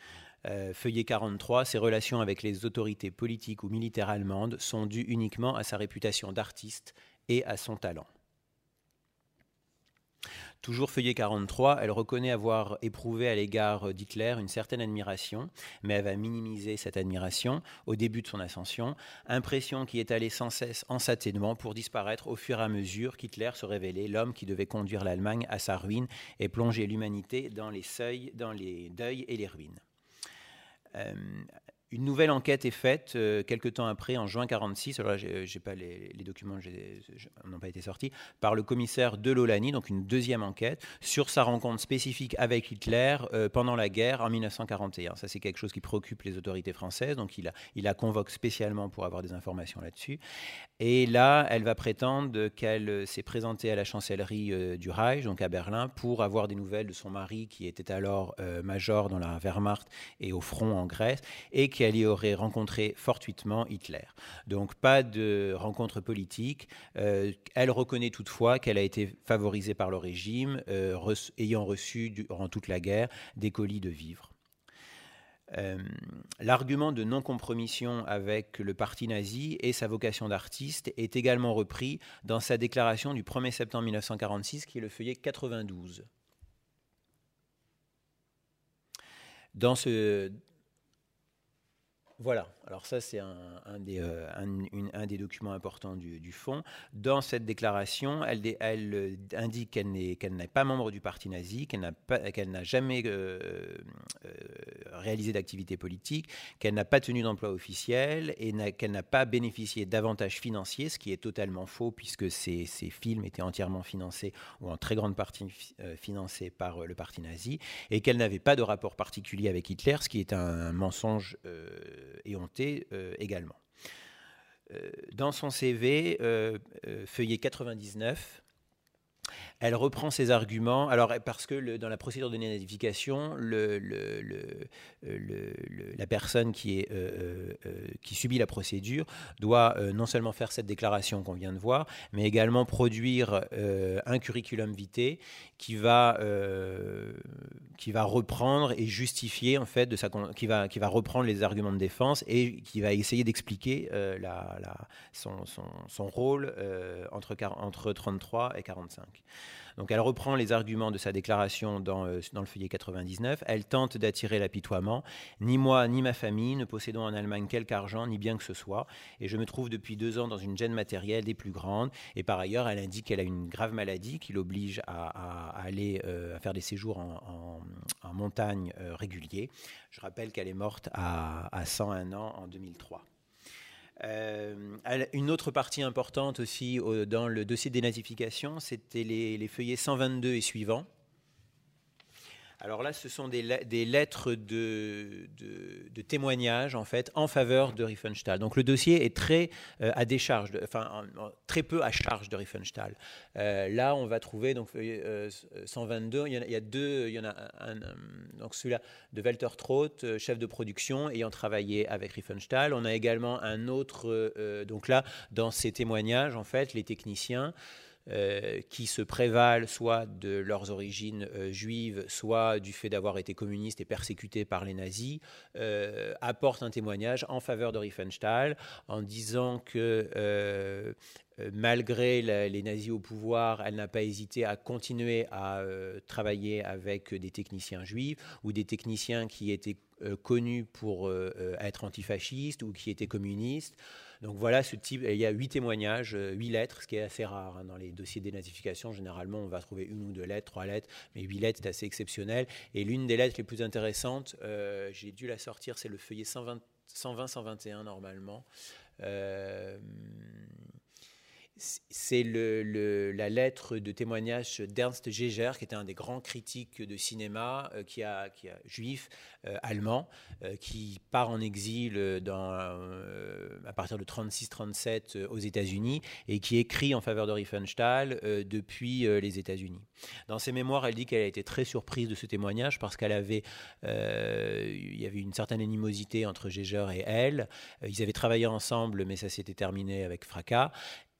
Euh, feuillet 43, ses relations avec les autorités politiques ou militaires allemandes sont dues uniquement à sa réputation d'artiste et à son talent. Toujours feuillet 43, elle reconnaît avoir éprouvé à l'égard d'Hitler une certaine admiration, mais elle va minimiser cette admiration au début de son ascension, impression qui est allée sans cesse en s'atténuant pour disparaître au fur et à mesure qu'Hitler se révélait l'homme qui devait conduire l'Allemagne à sa ruine et plonger l'humanité dans les seuils, dans les deuils et les ruines. Euh, une nouvelle enquête est faite euh, quelques temps après, en juin 46. Alors j'ai pas les, documents n'ont pas été sortis par le commissaire de Lolani, donc une deuxième enquête sur sa rencontre spécifique avec Hitler euh, pendant la guerre en 1941. Ça, c'est quelque chose qui préoccupe les autorités françaises, donc il la convoque spécialement pour avoir des informations là-dessus. Et là, elle va prétendre qu'elle s'est présentée à la chancellerie euh, du Reich, donc à Berlin, pour avoir des nouvelles de son mari qui était alors major dans la Wehrmacht et au front en Grèce, et qu'elle y aurait rencontré fortuitement Hitler. Donc pas de rencontre politique. Euh, elle reconnaît toutefois qu'elle a été favorisée par le régime, euh, ayant reçu durant toute la guerre des colis de vivres. Euh, l'argument de non-compromission avec le parti nazi et sa vocation d'artiste est également repris dans sa déclaration du 1er septembre 1946, qui est le feuillet 92. Dans ce, Voilà, alors ça c'est un, des, euh, des, documents importants du, fonds. Dans cette déclaration, elle, euh, indique qu'elle n'est pas membre du parti nazi, qu'elle n'a jamais euh, réalisé d'activité politique, qu'elle n'a pas tenu d'emploi officiel et qu'elle n'a pas bénéficié d'avantages financiers, ce qui est totalement faux puisque ces, films étaient entièrement financés ou en très grande partie financés par le parti nazi et qu'elle n'avait pas de rapport particulier avec Hitler, ce qui est un mensonge éhonté euh, également. Euh, dans son CV, euh, feuillet 99, elle reprend ses arguments. Alors, parce que dans la procédure de dénazification, le, la personne euh, euh, euh, qui subit la procédure doit non seulement faire cette déclaration qu'on vient de voir, mais également produire un curriculum vitae qui va, reprendre et justifier, en fait, de qui, va, reprendre les arguments de défense et qui va essayer d'expliquer son, rôle entre, entre 33 et 45. Donc elle reprend les arguments de sa déclaration dans, euh, dans le feuillet 99. Elle tente d'attirer l'apitoiement. Ni moi ni ma famille ne possédons en Allemagne quelque argent, ni bien que ce soit. Et je me trouve depuis deux ans dans une gêne matérielle des plus grandes. Et par ailleurs, elle indique qu'elle a une grave maladie qui l'oblige à, aller euh, à faire des séjours en, montagne euh, réguliers. Je rappelle qu'elle est morte à, à 101 ans en 2003. Euh, une autre partie importante aussi dans le dossier de dénazification, c'était les, les, feuillets 122 et suivants. Alors là, ce sont des, lettres de, de, témoignages en fait en faveur de Riefenstahl. Donc le dossier est très euh, à décharge, enfin très peu à charge de Riefenstahl. Euh, là, on va trouver donc 122. Euh, il y, a, deux. Il y en a un, donc celui-là de Walter Troth, chef de production ayant travaillé avec Riefenstahl. On a également un autre. donc là, dans ces témoignages, en fait, les techniciens. Euh, qui se prévalent soit de leurs origines euh, juives, soit du fait d'avoir été communistes et persécutés par les nazis, euh, apportent un témoignage en faveur de Riefenstahl en disant que malgré les nazis au pouvoir, elle n'a pas hésité à continuer à travailler avec des techniciens juifs ou des techniciens qui étaient connus pour être antifascistes ou qui étaient communistes. Donc voilà ce type. Il y a huit témoignages, euh, huit lettres, ce qui est assez rare hein, dans les dossiers de dénazification. Généralement, on va trouver une ou deux lettres, trois lettres, mais huit lettres, c'est assez exceptionnel. Et l'une des lettres les plus intéressantes, euh, j'ai dû la sortir, c'est le feuillet 120-121 normalement. Euh, c'est la lettre de témoignage d'Ernst Geiger, qui était un des grands critiques de cinéma, euh, qui, a, juif, euh, allemand, euh, qui part en exil à partir de 36-37 aux États-Unis et qui écrit en faveur de Riefenstahl depuis les États-Unis. Dans ses mémoires, elle dit qu'elle a été très surprise de ce témoignage parce qu'elle avait, il y avait une certaine animosité entre Geiger et elle. Ils avaient travaillé ensemble, mais ça s'était terminé avec fracas.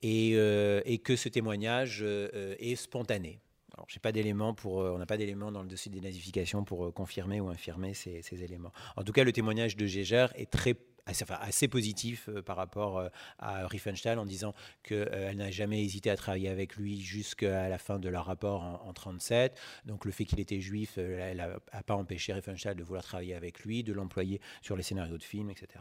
Euh, et, que ce témoignage euh, est spontané. Alors, j'ai pas d'éléments pour, euh, on n'a pas d'éléments dans le dossier des nazifications pour confirmer ou infirmer ces, éléments. En tout cas, le témoignage de Gégère est très assez, positif par rapport à Riefenstahl en disant qu'elle n'a jamais hésité à travailler avec lui jusqu'à la fin de leur rapport en, 1937. Donc le fait qu'il était juif, n'a pas empêché Riefenstahl de vouloir travailler avec lui, de l'employer sur les scénarios de films, etc.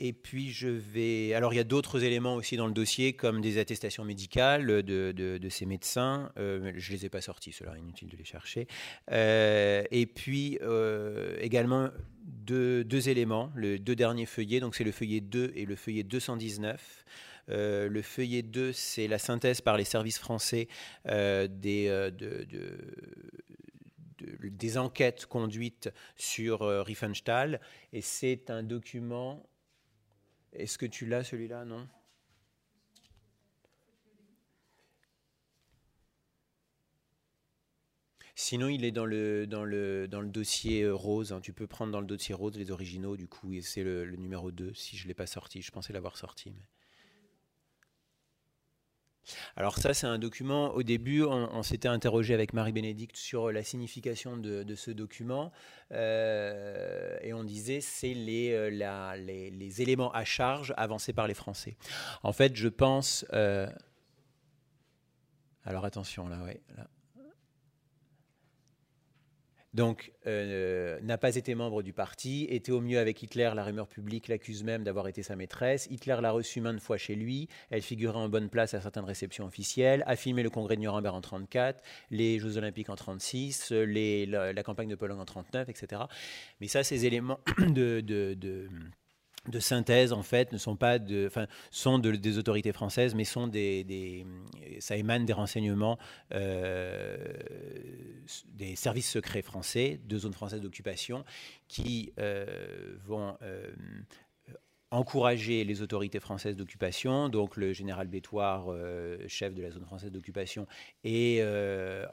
Et puis je vais. Alors il y a d'autres éléments aussi dans le dossier, comme des attestations médicales de, ces médecins. Euh, je ne les ai pas sortis, cela inutile de les chercher. Euh, et puis euh, également deux, éléments, le deux derniers feuillets, donc c'est le feuillet 2 et le feuillet 219. le feuillet 2, c'est la synthèse par les services français des, de, des enquêtes conduites sur Riefenstahl. Et c'est un document est-ce que tu l'as celui-là? Non Sinon, il est dans le, dans le, dans le dossier euh, rose. Hein. Tu peux prendre dans le dossier rose les originaux, du coup, et c'est le, numéro 2, si je ne l'ai pas sorti. Je pensais l'avoir sorti. Mais... Alors ça, c'est un document, au début, on, s'était interrogé avec Marie-Bénédicte sur la signification de, ce document, euh, et on disait c'est les, euh, les, éléments à charge avancés par les Français. En fait, je pense... Euh, alors attention, là, ouais. Donc euh, n'a pas été membre du parti, était au mieux avec Hitler, la rumeur publique l'accuse même d'avoir été sa maîtresse. Hitler l'a reçue maintes fois chez lui, elle figurait en bonne place à certaines réceptions officielles, a filmé le congrès de Nuremberg en 1934, les Jeux olympiques en 1936, la, campagne de Pologne en 1939, etc. Mais ça, ces éléments de de synthèse en fait ne sont pas de, sont des autorités françaises, mais sont des, ça émane des renseignements euh, des services secrets français de zones françaises d'occupation qui euh, vont euh, encourager les autorités françaises d'occupation, donc le général Bétoir, euh, chef de la zone française d'occupation, et euh,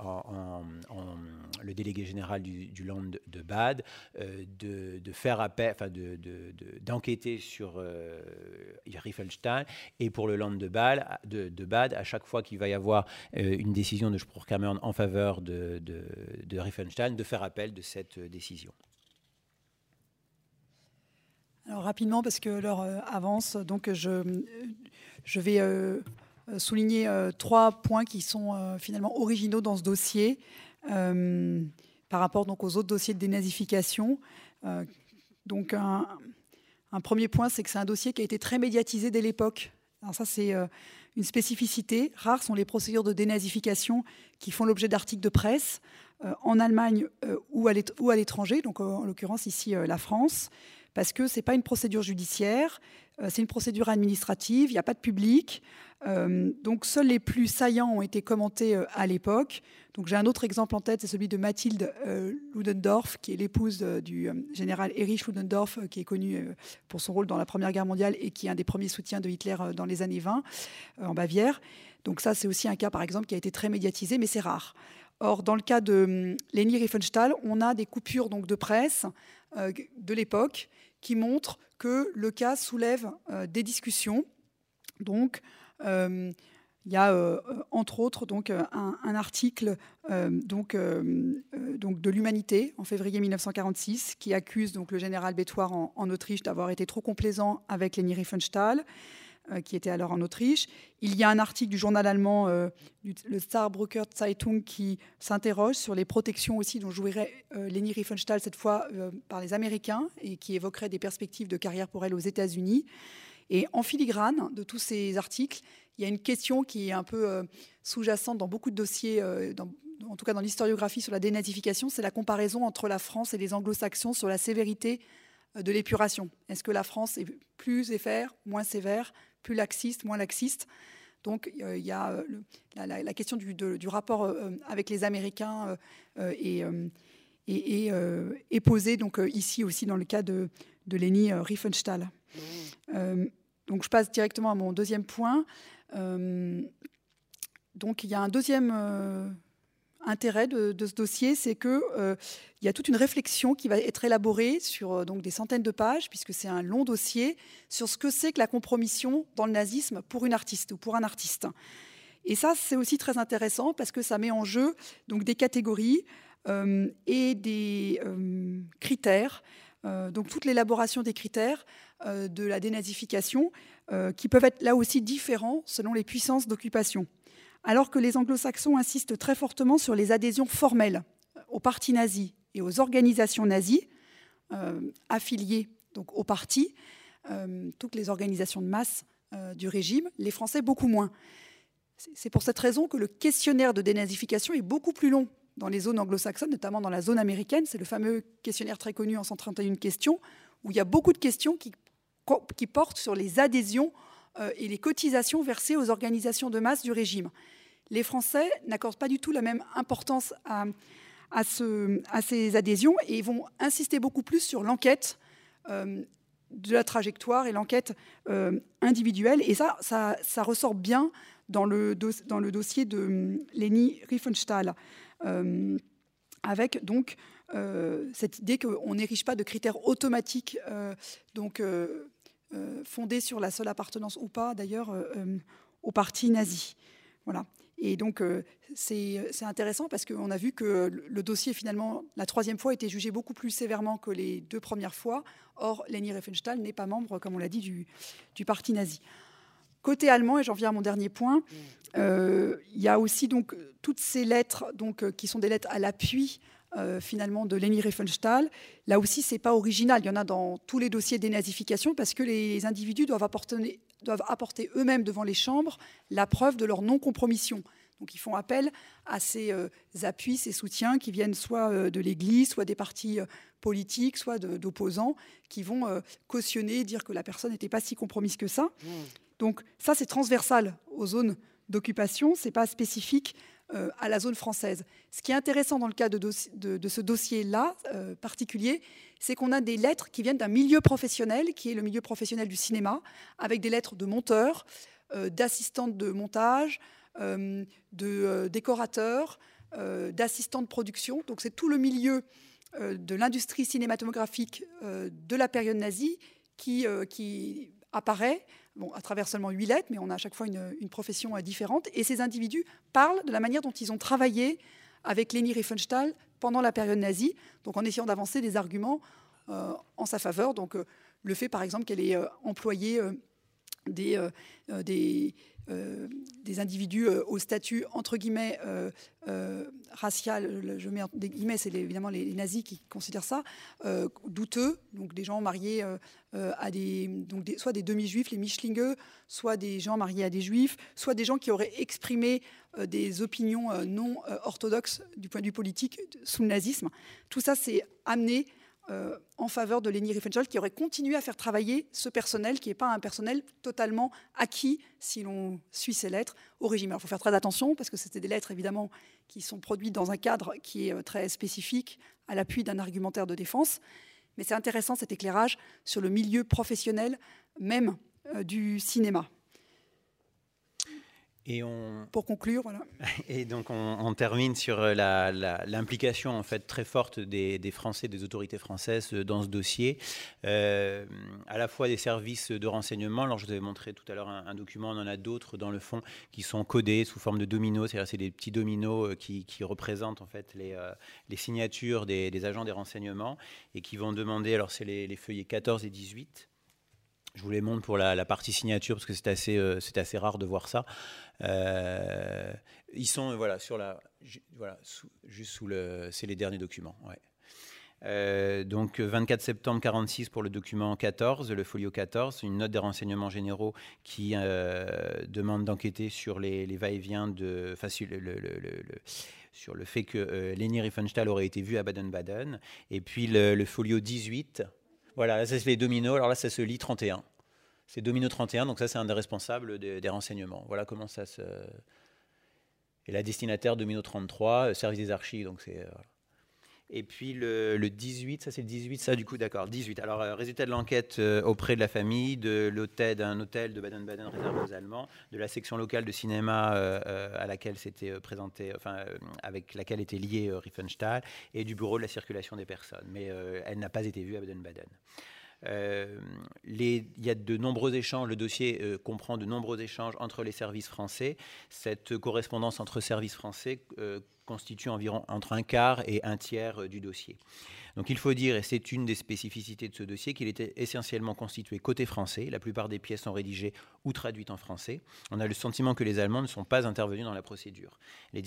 le délégué général du, Land de Bade, euh, de, faire appel, enfin d'enquêter de, sur Riffelstein, et pour le Land de Bade, de, Bade à chaque fois qu'il va y avoir une décision de Spruchkammern en faveur de, de de faire appel de cette décision. Alors rapidement, parce que l'heure euh, avance, donc je, je vais euh, souligner euh, trois points qui sont finalement originaux dans ce dossier par rapport donc aux autres dossiers de dénazification. donc un, un, premier point, c'est que c'est un dossier qui a été très médiatisé dès l'époque. Alors ça, c'est une spécificité. Rares sont les procédures de dénazification qui font l'objet d'articles de presse en Allemagne ou à l'étranger, donc en l'occurrence ici la France parce que ce n'est pas une procédure judiciaire, euh, c'est une procédure administrative, il n'y a pas de public. Euh, donc seuls les plus saillants ont été commentés euh, à l'époque. Donc j'ai un autre exemple en tête, c'est celui de Mathilde Ludendorff, qui est l'épouse du général Erich Ludendorff, qui est connu pour son rôle dans la Première Guerre mondiale et qui est un des premiers soutiens de Hitler dans les années 20 en Bavière. Donc ça, c'est aussi un cas, par exemple, qui a été très médiatisé, mais c'est rare. Or, dans le cas de hum, Leni Riefenstahl, on a des coupures donc, de presse de l'époque qui montre que le cas soulève euh, des discussions. Donc, euh, il y a euh, entre autres donc un, article donc, donc de l'Humanité en février 1946 qui accuse donc le général Bétoir en Autriche d'avoir été trop complaisant avec Leni Riefenstahl. Euh, qui était alors en Autriche. Il y a un article du journal allemand, euh, le Starbrucker Zeitung, qui s'interroge sur les protections aussi dont jouirait euh, Leni Riefenstahl, cette fois par les Américains, et qui évoquerait des perspectives de carrière pour elle aux États-Unis. Et en filigrane de tous ces articles, il y a une question qui est un peu sous-jacente dans beaucoup de dossiers, en tout cas dans l'historiographie sur la dénazification, c'est la comparaison entre la France et les anglo-saxons sur la sévérité de l'épuration. Est-ce que la France est plus sévère, moins sévère plus laxiste, moins laxiste. Donc euh, il y a euh, la, question du, rapport euh, avec les Américains est, est, posée donc, ici aussi dans le cas de, de Leni Riefenstahl. Mmh. donc je passe directement à mon deuxième point. donc il y a un deuxième intérêt de, ce dossier, c'est qu'il euh, y a toute une réflexion qui va être élaborée sur euh, des centaines de pages, puisque c'est un long dossier, sur ce que c'est que la compromission dans le nazisme pour une artiste ou pour un artiste. Et ça, c'est aussi très intéressant parce que ça met en jeu des catégories euh, et des critères, donc toute l'élaboration des critères de la dénazification, qui peuvent être là aussi différents selon les puissances d'occupation alors que les anglo-saxons insistent très fortement sur les adhésions formelles au parti nazi et aux organisations nazies euh, affiliées donc au parti, euh, toutes les organisations de masse euh, du régime, les Français beaucoup moins. C'est pour cette raison que le questionnaire de dénazification est beaucoup plus long dans les zones anglo-saxonnes, notamment dans la zone américaine. C'est le fameux questionnaire très connu en 131 questions, où il y a beaucoup de questions qui, portent sur les adhésions euh, et les cotisations versées aux organisations de masse du régime. Les Français n'accordent pas du tout la même importance à, ces adhésions et vont insister beaucoup plus sur l'enquête euh, de la trajectoire et l'enquête euh, individuelle. Et ça, ça, ressort bien dans le, dossier de hum, Leni Riefenstahl, avec donc cette idée qu'on n'érige pas de critères automatiques euh, fondée sur la seule appartenance ou pas, d'ailleurs, euh, euh, au parti nazi. Voilà. Et donc, c'est intéressant parce qu'on a vu que le dossier, finalement, la troisième fois, était jugé beaucoup plus sévèrement que les deux premières fois. Or, Leni Riefenstahl n'est pas membre, comme on l'a dit, du, du, parti nazi. Côté allemand, et j'en viens à mon dernier point, il y a aussi donc toutes ces lettres donc, qui sont des lettres à l'appui finalement de Leni Riefenstahl. Là aussi, c'est pas original. Il y en a dans tous les dossiers de dénazification parce que les individus doivent apporter, doivent apporter eux-mêmes devant les chambres la preuve de leur non-compromission. Donc ils font appel à ces appuis, ces soutiens qui viennent soit de l'Église, soit des partis politiques, soit d'opposants, qui vont cautionner, dire que la personne n'était pas si compromise que ça. Mmh. Donc ça, c'est transversal aux zones d'occupation, ce n'est pas spécifique euh, à la zone française. Ce qui est intéressant dans le cas de, ce dossier-là euh, particulier, c'est qu'on a des lettres qui viennent d'un milieu professionnel, qui est le milieu professionnel du cinéma, avec des lettres de monteurs, euh, d'assistantes de montage, de décorateurs, d'assistants de production. Donc c'est tout le milieu de l'industrie cinématographique de la période nazie qui, qui apparaît bon, à travers seulement huit lettres, mais on a à chaque fois une, profession euh, différente. Et ces individus parlent de la manière dont ils ont travaillé avec Leni Riefenstahl pendant la période nazie, donc en essayant d'avancer des arguments euh, en sa faveur. Donc euh, le fait, par exemple, qu'elle ait employé des, des euh, des individus euh, au statut entre guillemets euh, racial, je mets des guillemets, c'est évidemment les, nazis qui considèrent ça, douteux, donc des gens mariés à des, donc soit des demi-juifs, les Mischlinge, soit des gens mariés à des juifs, soit des gens qui auraient exprimé des opinions non orthodoxes du point de vue politique sous le nazisme. Tout ça, c'est amené euh, en faveur de Leni Riefenstahl, qui aurait continué à faire travailler ce personnel, qui n'est pas un personnel totalement acquis, si l'on suit ces lettres, au régime. il faut faire très attention, parce que c'était des lettres, évidemment, qui sont produites dans un cadre qui est euh, très spécifique, à l'appui d'un argumentaire de défense. Mais c'est intéressant cet éclairage sur le milieu professionnel même euh, du cinéma. Et on... Pour conclure, voilà. Et donc on, termine sur euh, l'implication en fait très forte des, Français, des autorités françaises dans ce dossier, euh, à la fois des services de renseignement. Alors je vous avais montré tout à l'heure un, document, on en a d'autres dans le fond qui sont codés sous forme de dominos, c'est-à-dire c'est des petits dominos euh, qui, représentent en fait les, les signatures des, agents des renseignements et qui vont demander, alors c'est les, les feuillets 14 et 18. Je vous les montre pour la, partie signature parce que c'est assez, euh, assez rare de voir ça. Euh, ils sont voilà sur la, voilà juste sous le, c'est les derniers documents. Euh, donc 24 septembre 46 pour le document 14, le folio 14, une note des renseignements généraux qui demande d'enquêter sur les, va-et-vient de, sur, le, sur le fait que Leni Riefenstahl aurait été vue à Baden-Baden, et puis le folio 18 voilà, là, c'est les dominos. Alors là, ça se lit 31. C'est domino 31, donc ça, c'est un des responsables des, renseignements. Voilà comment ça se. Et la destinataire domino 33, euh, service des archives, donc c'est. Euh, et puis le, 18, ça c'est le 18, ça du coup, d'accord, 18. Alors, euh, résultat de l'enquête auprès de la famille, de l'hôtel, d'un hôtel de Baden-Baden réservé aux Allemands, de la section locale de cinéma à laquelle c'était présenté, enfin, avec laquelle était lié Riefenstahl, et du bureau de la circulation des personnes. Mais elle n'a pas été vue à Baden-Baden. Euh, il y a de nombreux échanges, le dossier euh, comprend de nombreux échanges entre les services français. Cette correspondance entre services français euh, constitue environ entre un quart et un tiers du dossier. Donc il faut dire, et c'est une des spécificités de ce dossier, qu'il était essentiellement constitué côté français. La plupart des pièces sont rédigées ou traduites en français. On a le sentiment que les Allemands ne sont pas intervenus dans la procédure, les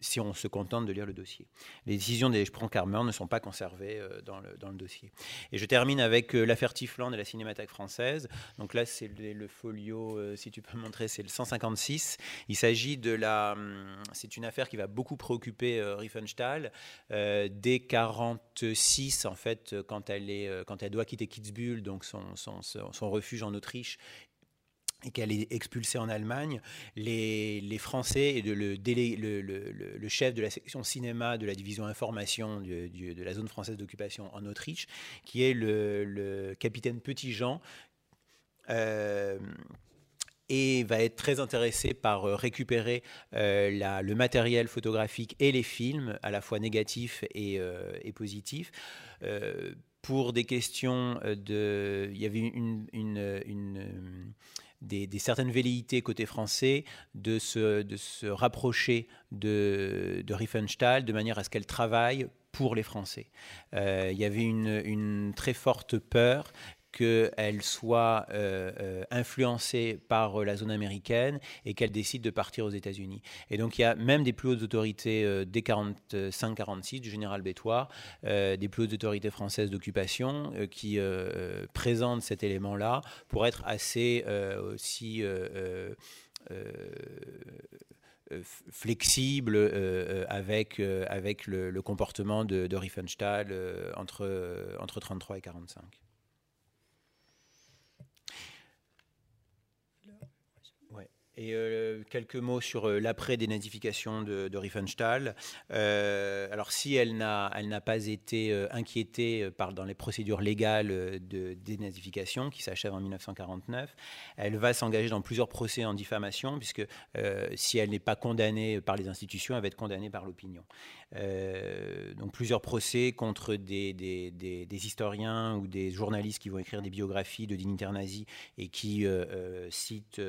si on se contente de lire le dossier. Les décisions des Sprangkarmer ne sont pas conservées euh, dans le, dans le, dossier. Et je termine avec euh, l'affaire Tifland et la cinémathèque française. Donc là, c'est le, folio, euh, si tu peux montrer, c'est le 156. Il s'agit de la... Hum, c'est une affaire qui va beaucoup préoccuper Riefenstahl. dès 46 en fait, euh, quand elle, est, euh, quand elle doit quitter Kitzbühel, donc son, son, refuge en Autriche, et qu'elle est expulsée en Allemagne, les, les Français et le, le, le, le, chef de la section cinéma de la division information de la zone française d'occupation en Autriche, qui est le, capitaine Petit-Jean, euh, et va être très intéressé par euh, récupérer euh, le matériel photographique et les films, à la fois négatifs et, euh, positifs. pour des questions de. Il y avait une, des, certaines velléités côté français de se, de se rapprocher de, Riefenstahl de manière à ce qu'elle travaille pour les Français. il y avait une, très forte peur qu'elle soit influencée par la zone américaine et qu'elle décide de partir aux États-Unis. Et donc il y a même des plus hautes autorités dès 45-46 du général Bétoir, des plus hautes autorités françaises d'occupation qui présentent cet élément-là pour être assez aussi euh, flexible euh, avec, euh, avec le, comportement de, de Riefenstahl entre, entre 33 et 45. Et euh, quelques mots sur euh, l'après-dénazification de, de, Riefenstahl. Euh, alors, si elle n'a, elle n'a pas été inquiétée par, dans les procédures légales de dénazification qui s'achèvent en 1949, elle va s'engager dans plusieurs procès en diffamation, puisque si elle n'est pas condamnée par les institutions, elle va être condamnée par l'opinion. Donc plusieurs procès contre des, des, historiens ou des journalistes qui vont écrire des biographies de dignitaires nazis et qui citent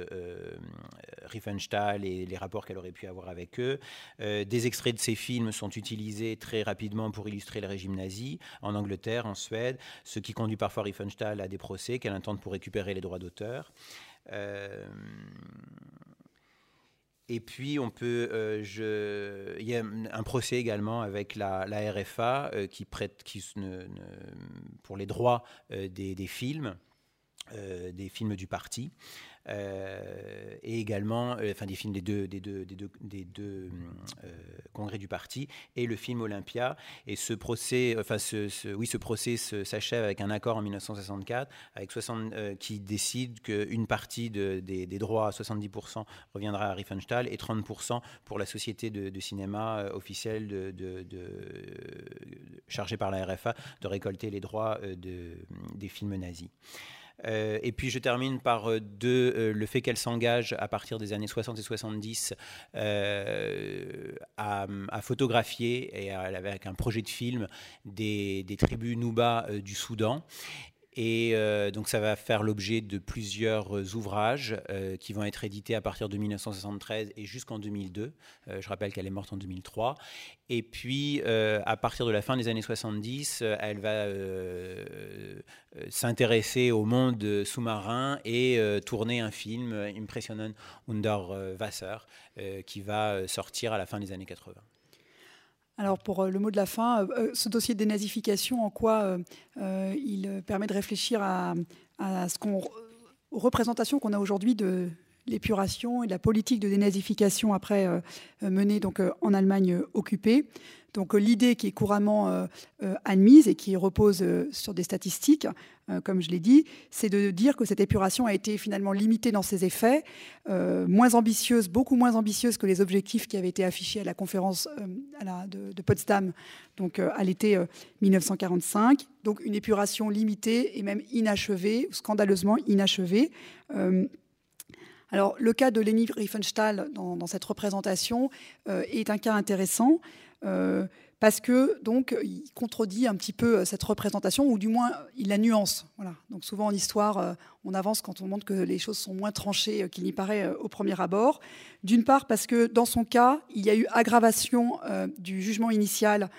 Riefenstahl et les rapports qu'elle aurait pu avoir avec eux. des extraits de ces films sont utilisés très rapidement pour illustrer le régime nazi en Angleterre, en Suède, ce qui conduit parfois Riefenstahl à des procès qu'elle intente pour récupérer les droits d'auteur. Et puis, on peut, euh, il y a un procès également avec la, RFA euh, qui prête, qui, pour les droits euh, des, films, des films du parti. Euh, et également, euh, enfin des films des deux, des deux, des deux, des deux euh, congrès du parti, et le film Olympia. Et ce procès, enfin oui, ce procès s'achève avec un accord en 1964 avec 60, qui décide qu'une partie de, des, droits à 70% reviendra à Riefenstahl et 30% pour la société de, cinéma officielle chargée par la RFA de récolter les droits des films nazis. Euh, et puis je termine par euh, deux, euh, le fait qu'elle s'engage à partir des années 60 et 70 à, photographier et avec un projet de film des, tribus Nouba du Soudan. Et euh, donc ça va faire l'objet de plusieurs euh, ouvrages euh, qui vont être édités à partir de 1973 et jusqu'en 2002. je rappelle qu'elle est morte en 2003. Et puis à partir de la fin des années 70, elle va s'intéresser au monde sous-marin et tourner un film, Impressionen unter Wasser, qui va sortir à la fin des années 80. Alors pour euh, le mot de la fin, euh, euh, ce dossier de dénazification, en quoi il permet de réfléchir à, ce qu'on aux représentations qu'on a aujourd'hui de l'épuration et de la politique de dénazification après menée donc en Allemagne occupée. Donc euh, l'idée qui est couramment euh, euh, admise et qui repose sur des statistiques, comme je l'ai dit, c'est de dire que cette épuration a été finalement limitée dans ses effets, moins ambitieuse, beaucoup moins ambitieuse que les objectifs qui avaient été affichés à la conférence de, Potsdam, donc à l'été 1945. Donc une épuration limitée et même inachevée, scandaleusement inachevée. Alors, le cas de Leni Riefenstahl dans, cette représentation est un cas intéressant euh, parce que donc contredit un petit peu euh, cette représentation, ou du moins il la nuance. Voilà. Donc souvent en histoire, euh, on avance quand on montre que les choses sont moins tranchées qu'il n'y paraît au premier abord. D'une part parce que dans son cas, il y a eu aggravation du jugement initial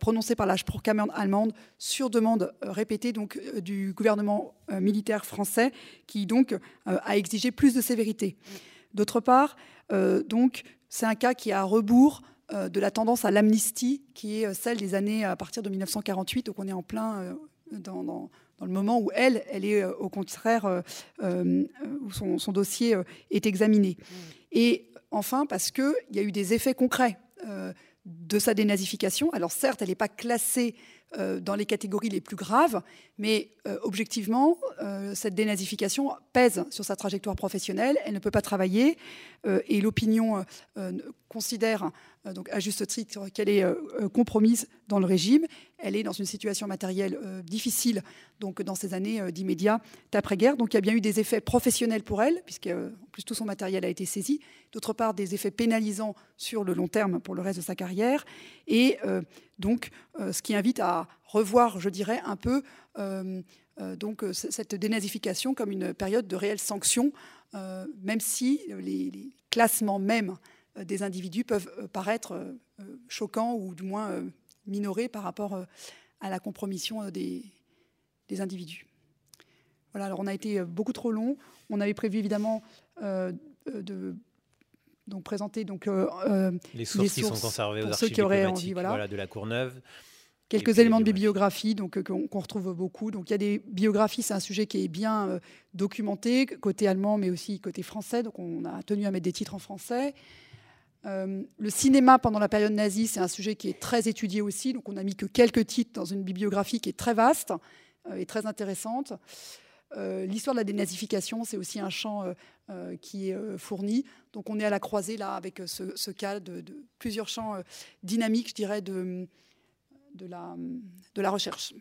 prononcé par la Sprachkammer allemande sur demande répétée donc du gouvernement militaire français, qui donc a exigé plus de sévérité. D'autre part, donc c'est un cas qui est à rebours euh, de la tendance à l'amnistie, qui est euh, celle des années à partir de 1948, donc on est en plein euh, dans, le moment où elle, est au contraire, où son, dossier est examiné. Et enfin, parce qu'il y a eu des effets concrets de sa dénazification. Alors certes, elle n'est pas classée euh, dans les catégories les plus graves, mais euh, objectivement, euh, cette dénazification pèse sur sa trajectoire professionnelle, elle ne peut pas travailler, et l'opinion considère donc à juste titre qu'elle est compromise dans le régime, elle est dans une situation matérielle difficile donc dans ces années d'immédiat d'après-guerre, donc il y a bien eu des effets professionnels pour elle, puisque en plus tout son matériel a été saisi, d'autre part des effets pénalisants sur le long terme pour le reste de sa carrière, et donc ce qui invite à revoir, je dirais, un peu euh, euh, donc, euh, cette dénazification comme une période de réelle sanction, même si les, classements même des individus peuvent paraître choquants ou du moins minorés par rapport à la compromission des, individus. Voilà, alors on a été beaucoup trop long. On avait prévu évidemment de donc présenter donc les sources, qui sont conservées aux archives qui auraient envie, voilà. de la Courneuve. Quelques éléments de bibliographie donc qu'on retrouve beaucoup. Donc il y a des biographies, c'est un sujet qui est bien documenté côté allemand, mais aussi côté français. Donc on a tenu à mettre des titres en français. Euh, le cinéma pendant la période nazie, c'est un sujet qui est très étudié aussi. Donc, on n'a mis que quelques titres dans une bibliographie qui est très vaste euh, et très intéressante. Euh, l'histoire de la dénazification, c'est aussi un champ qui est fourni. Donc, on est à la croisée là avec ce, cas de, plusieurs champs dynamiques, je dirais, de, de, la, de la recherche.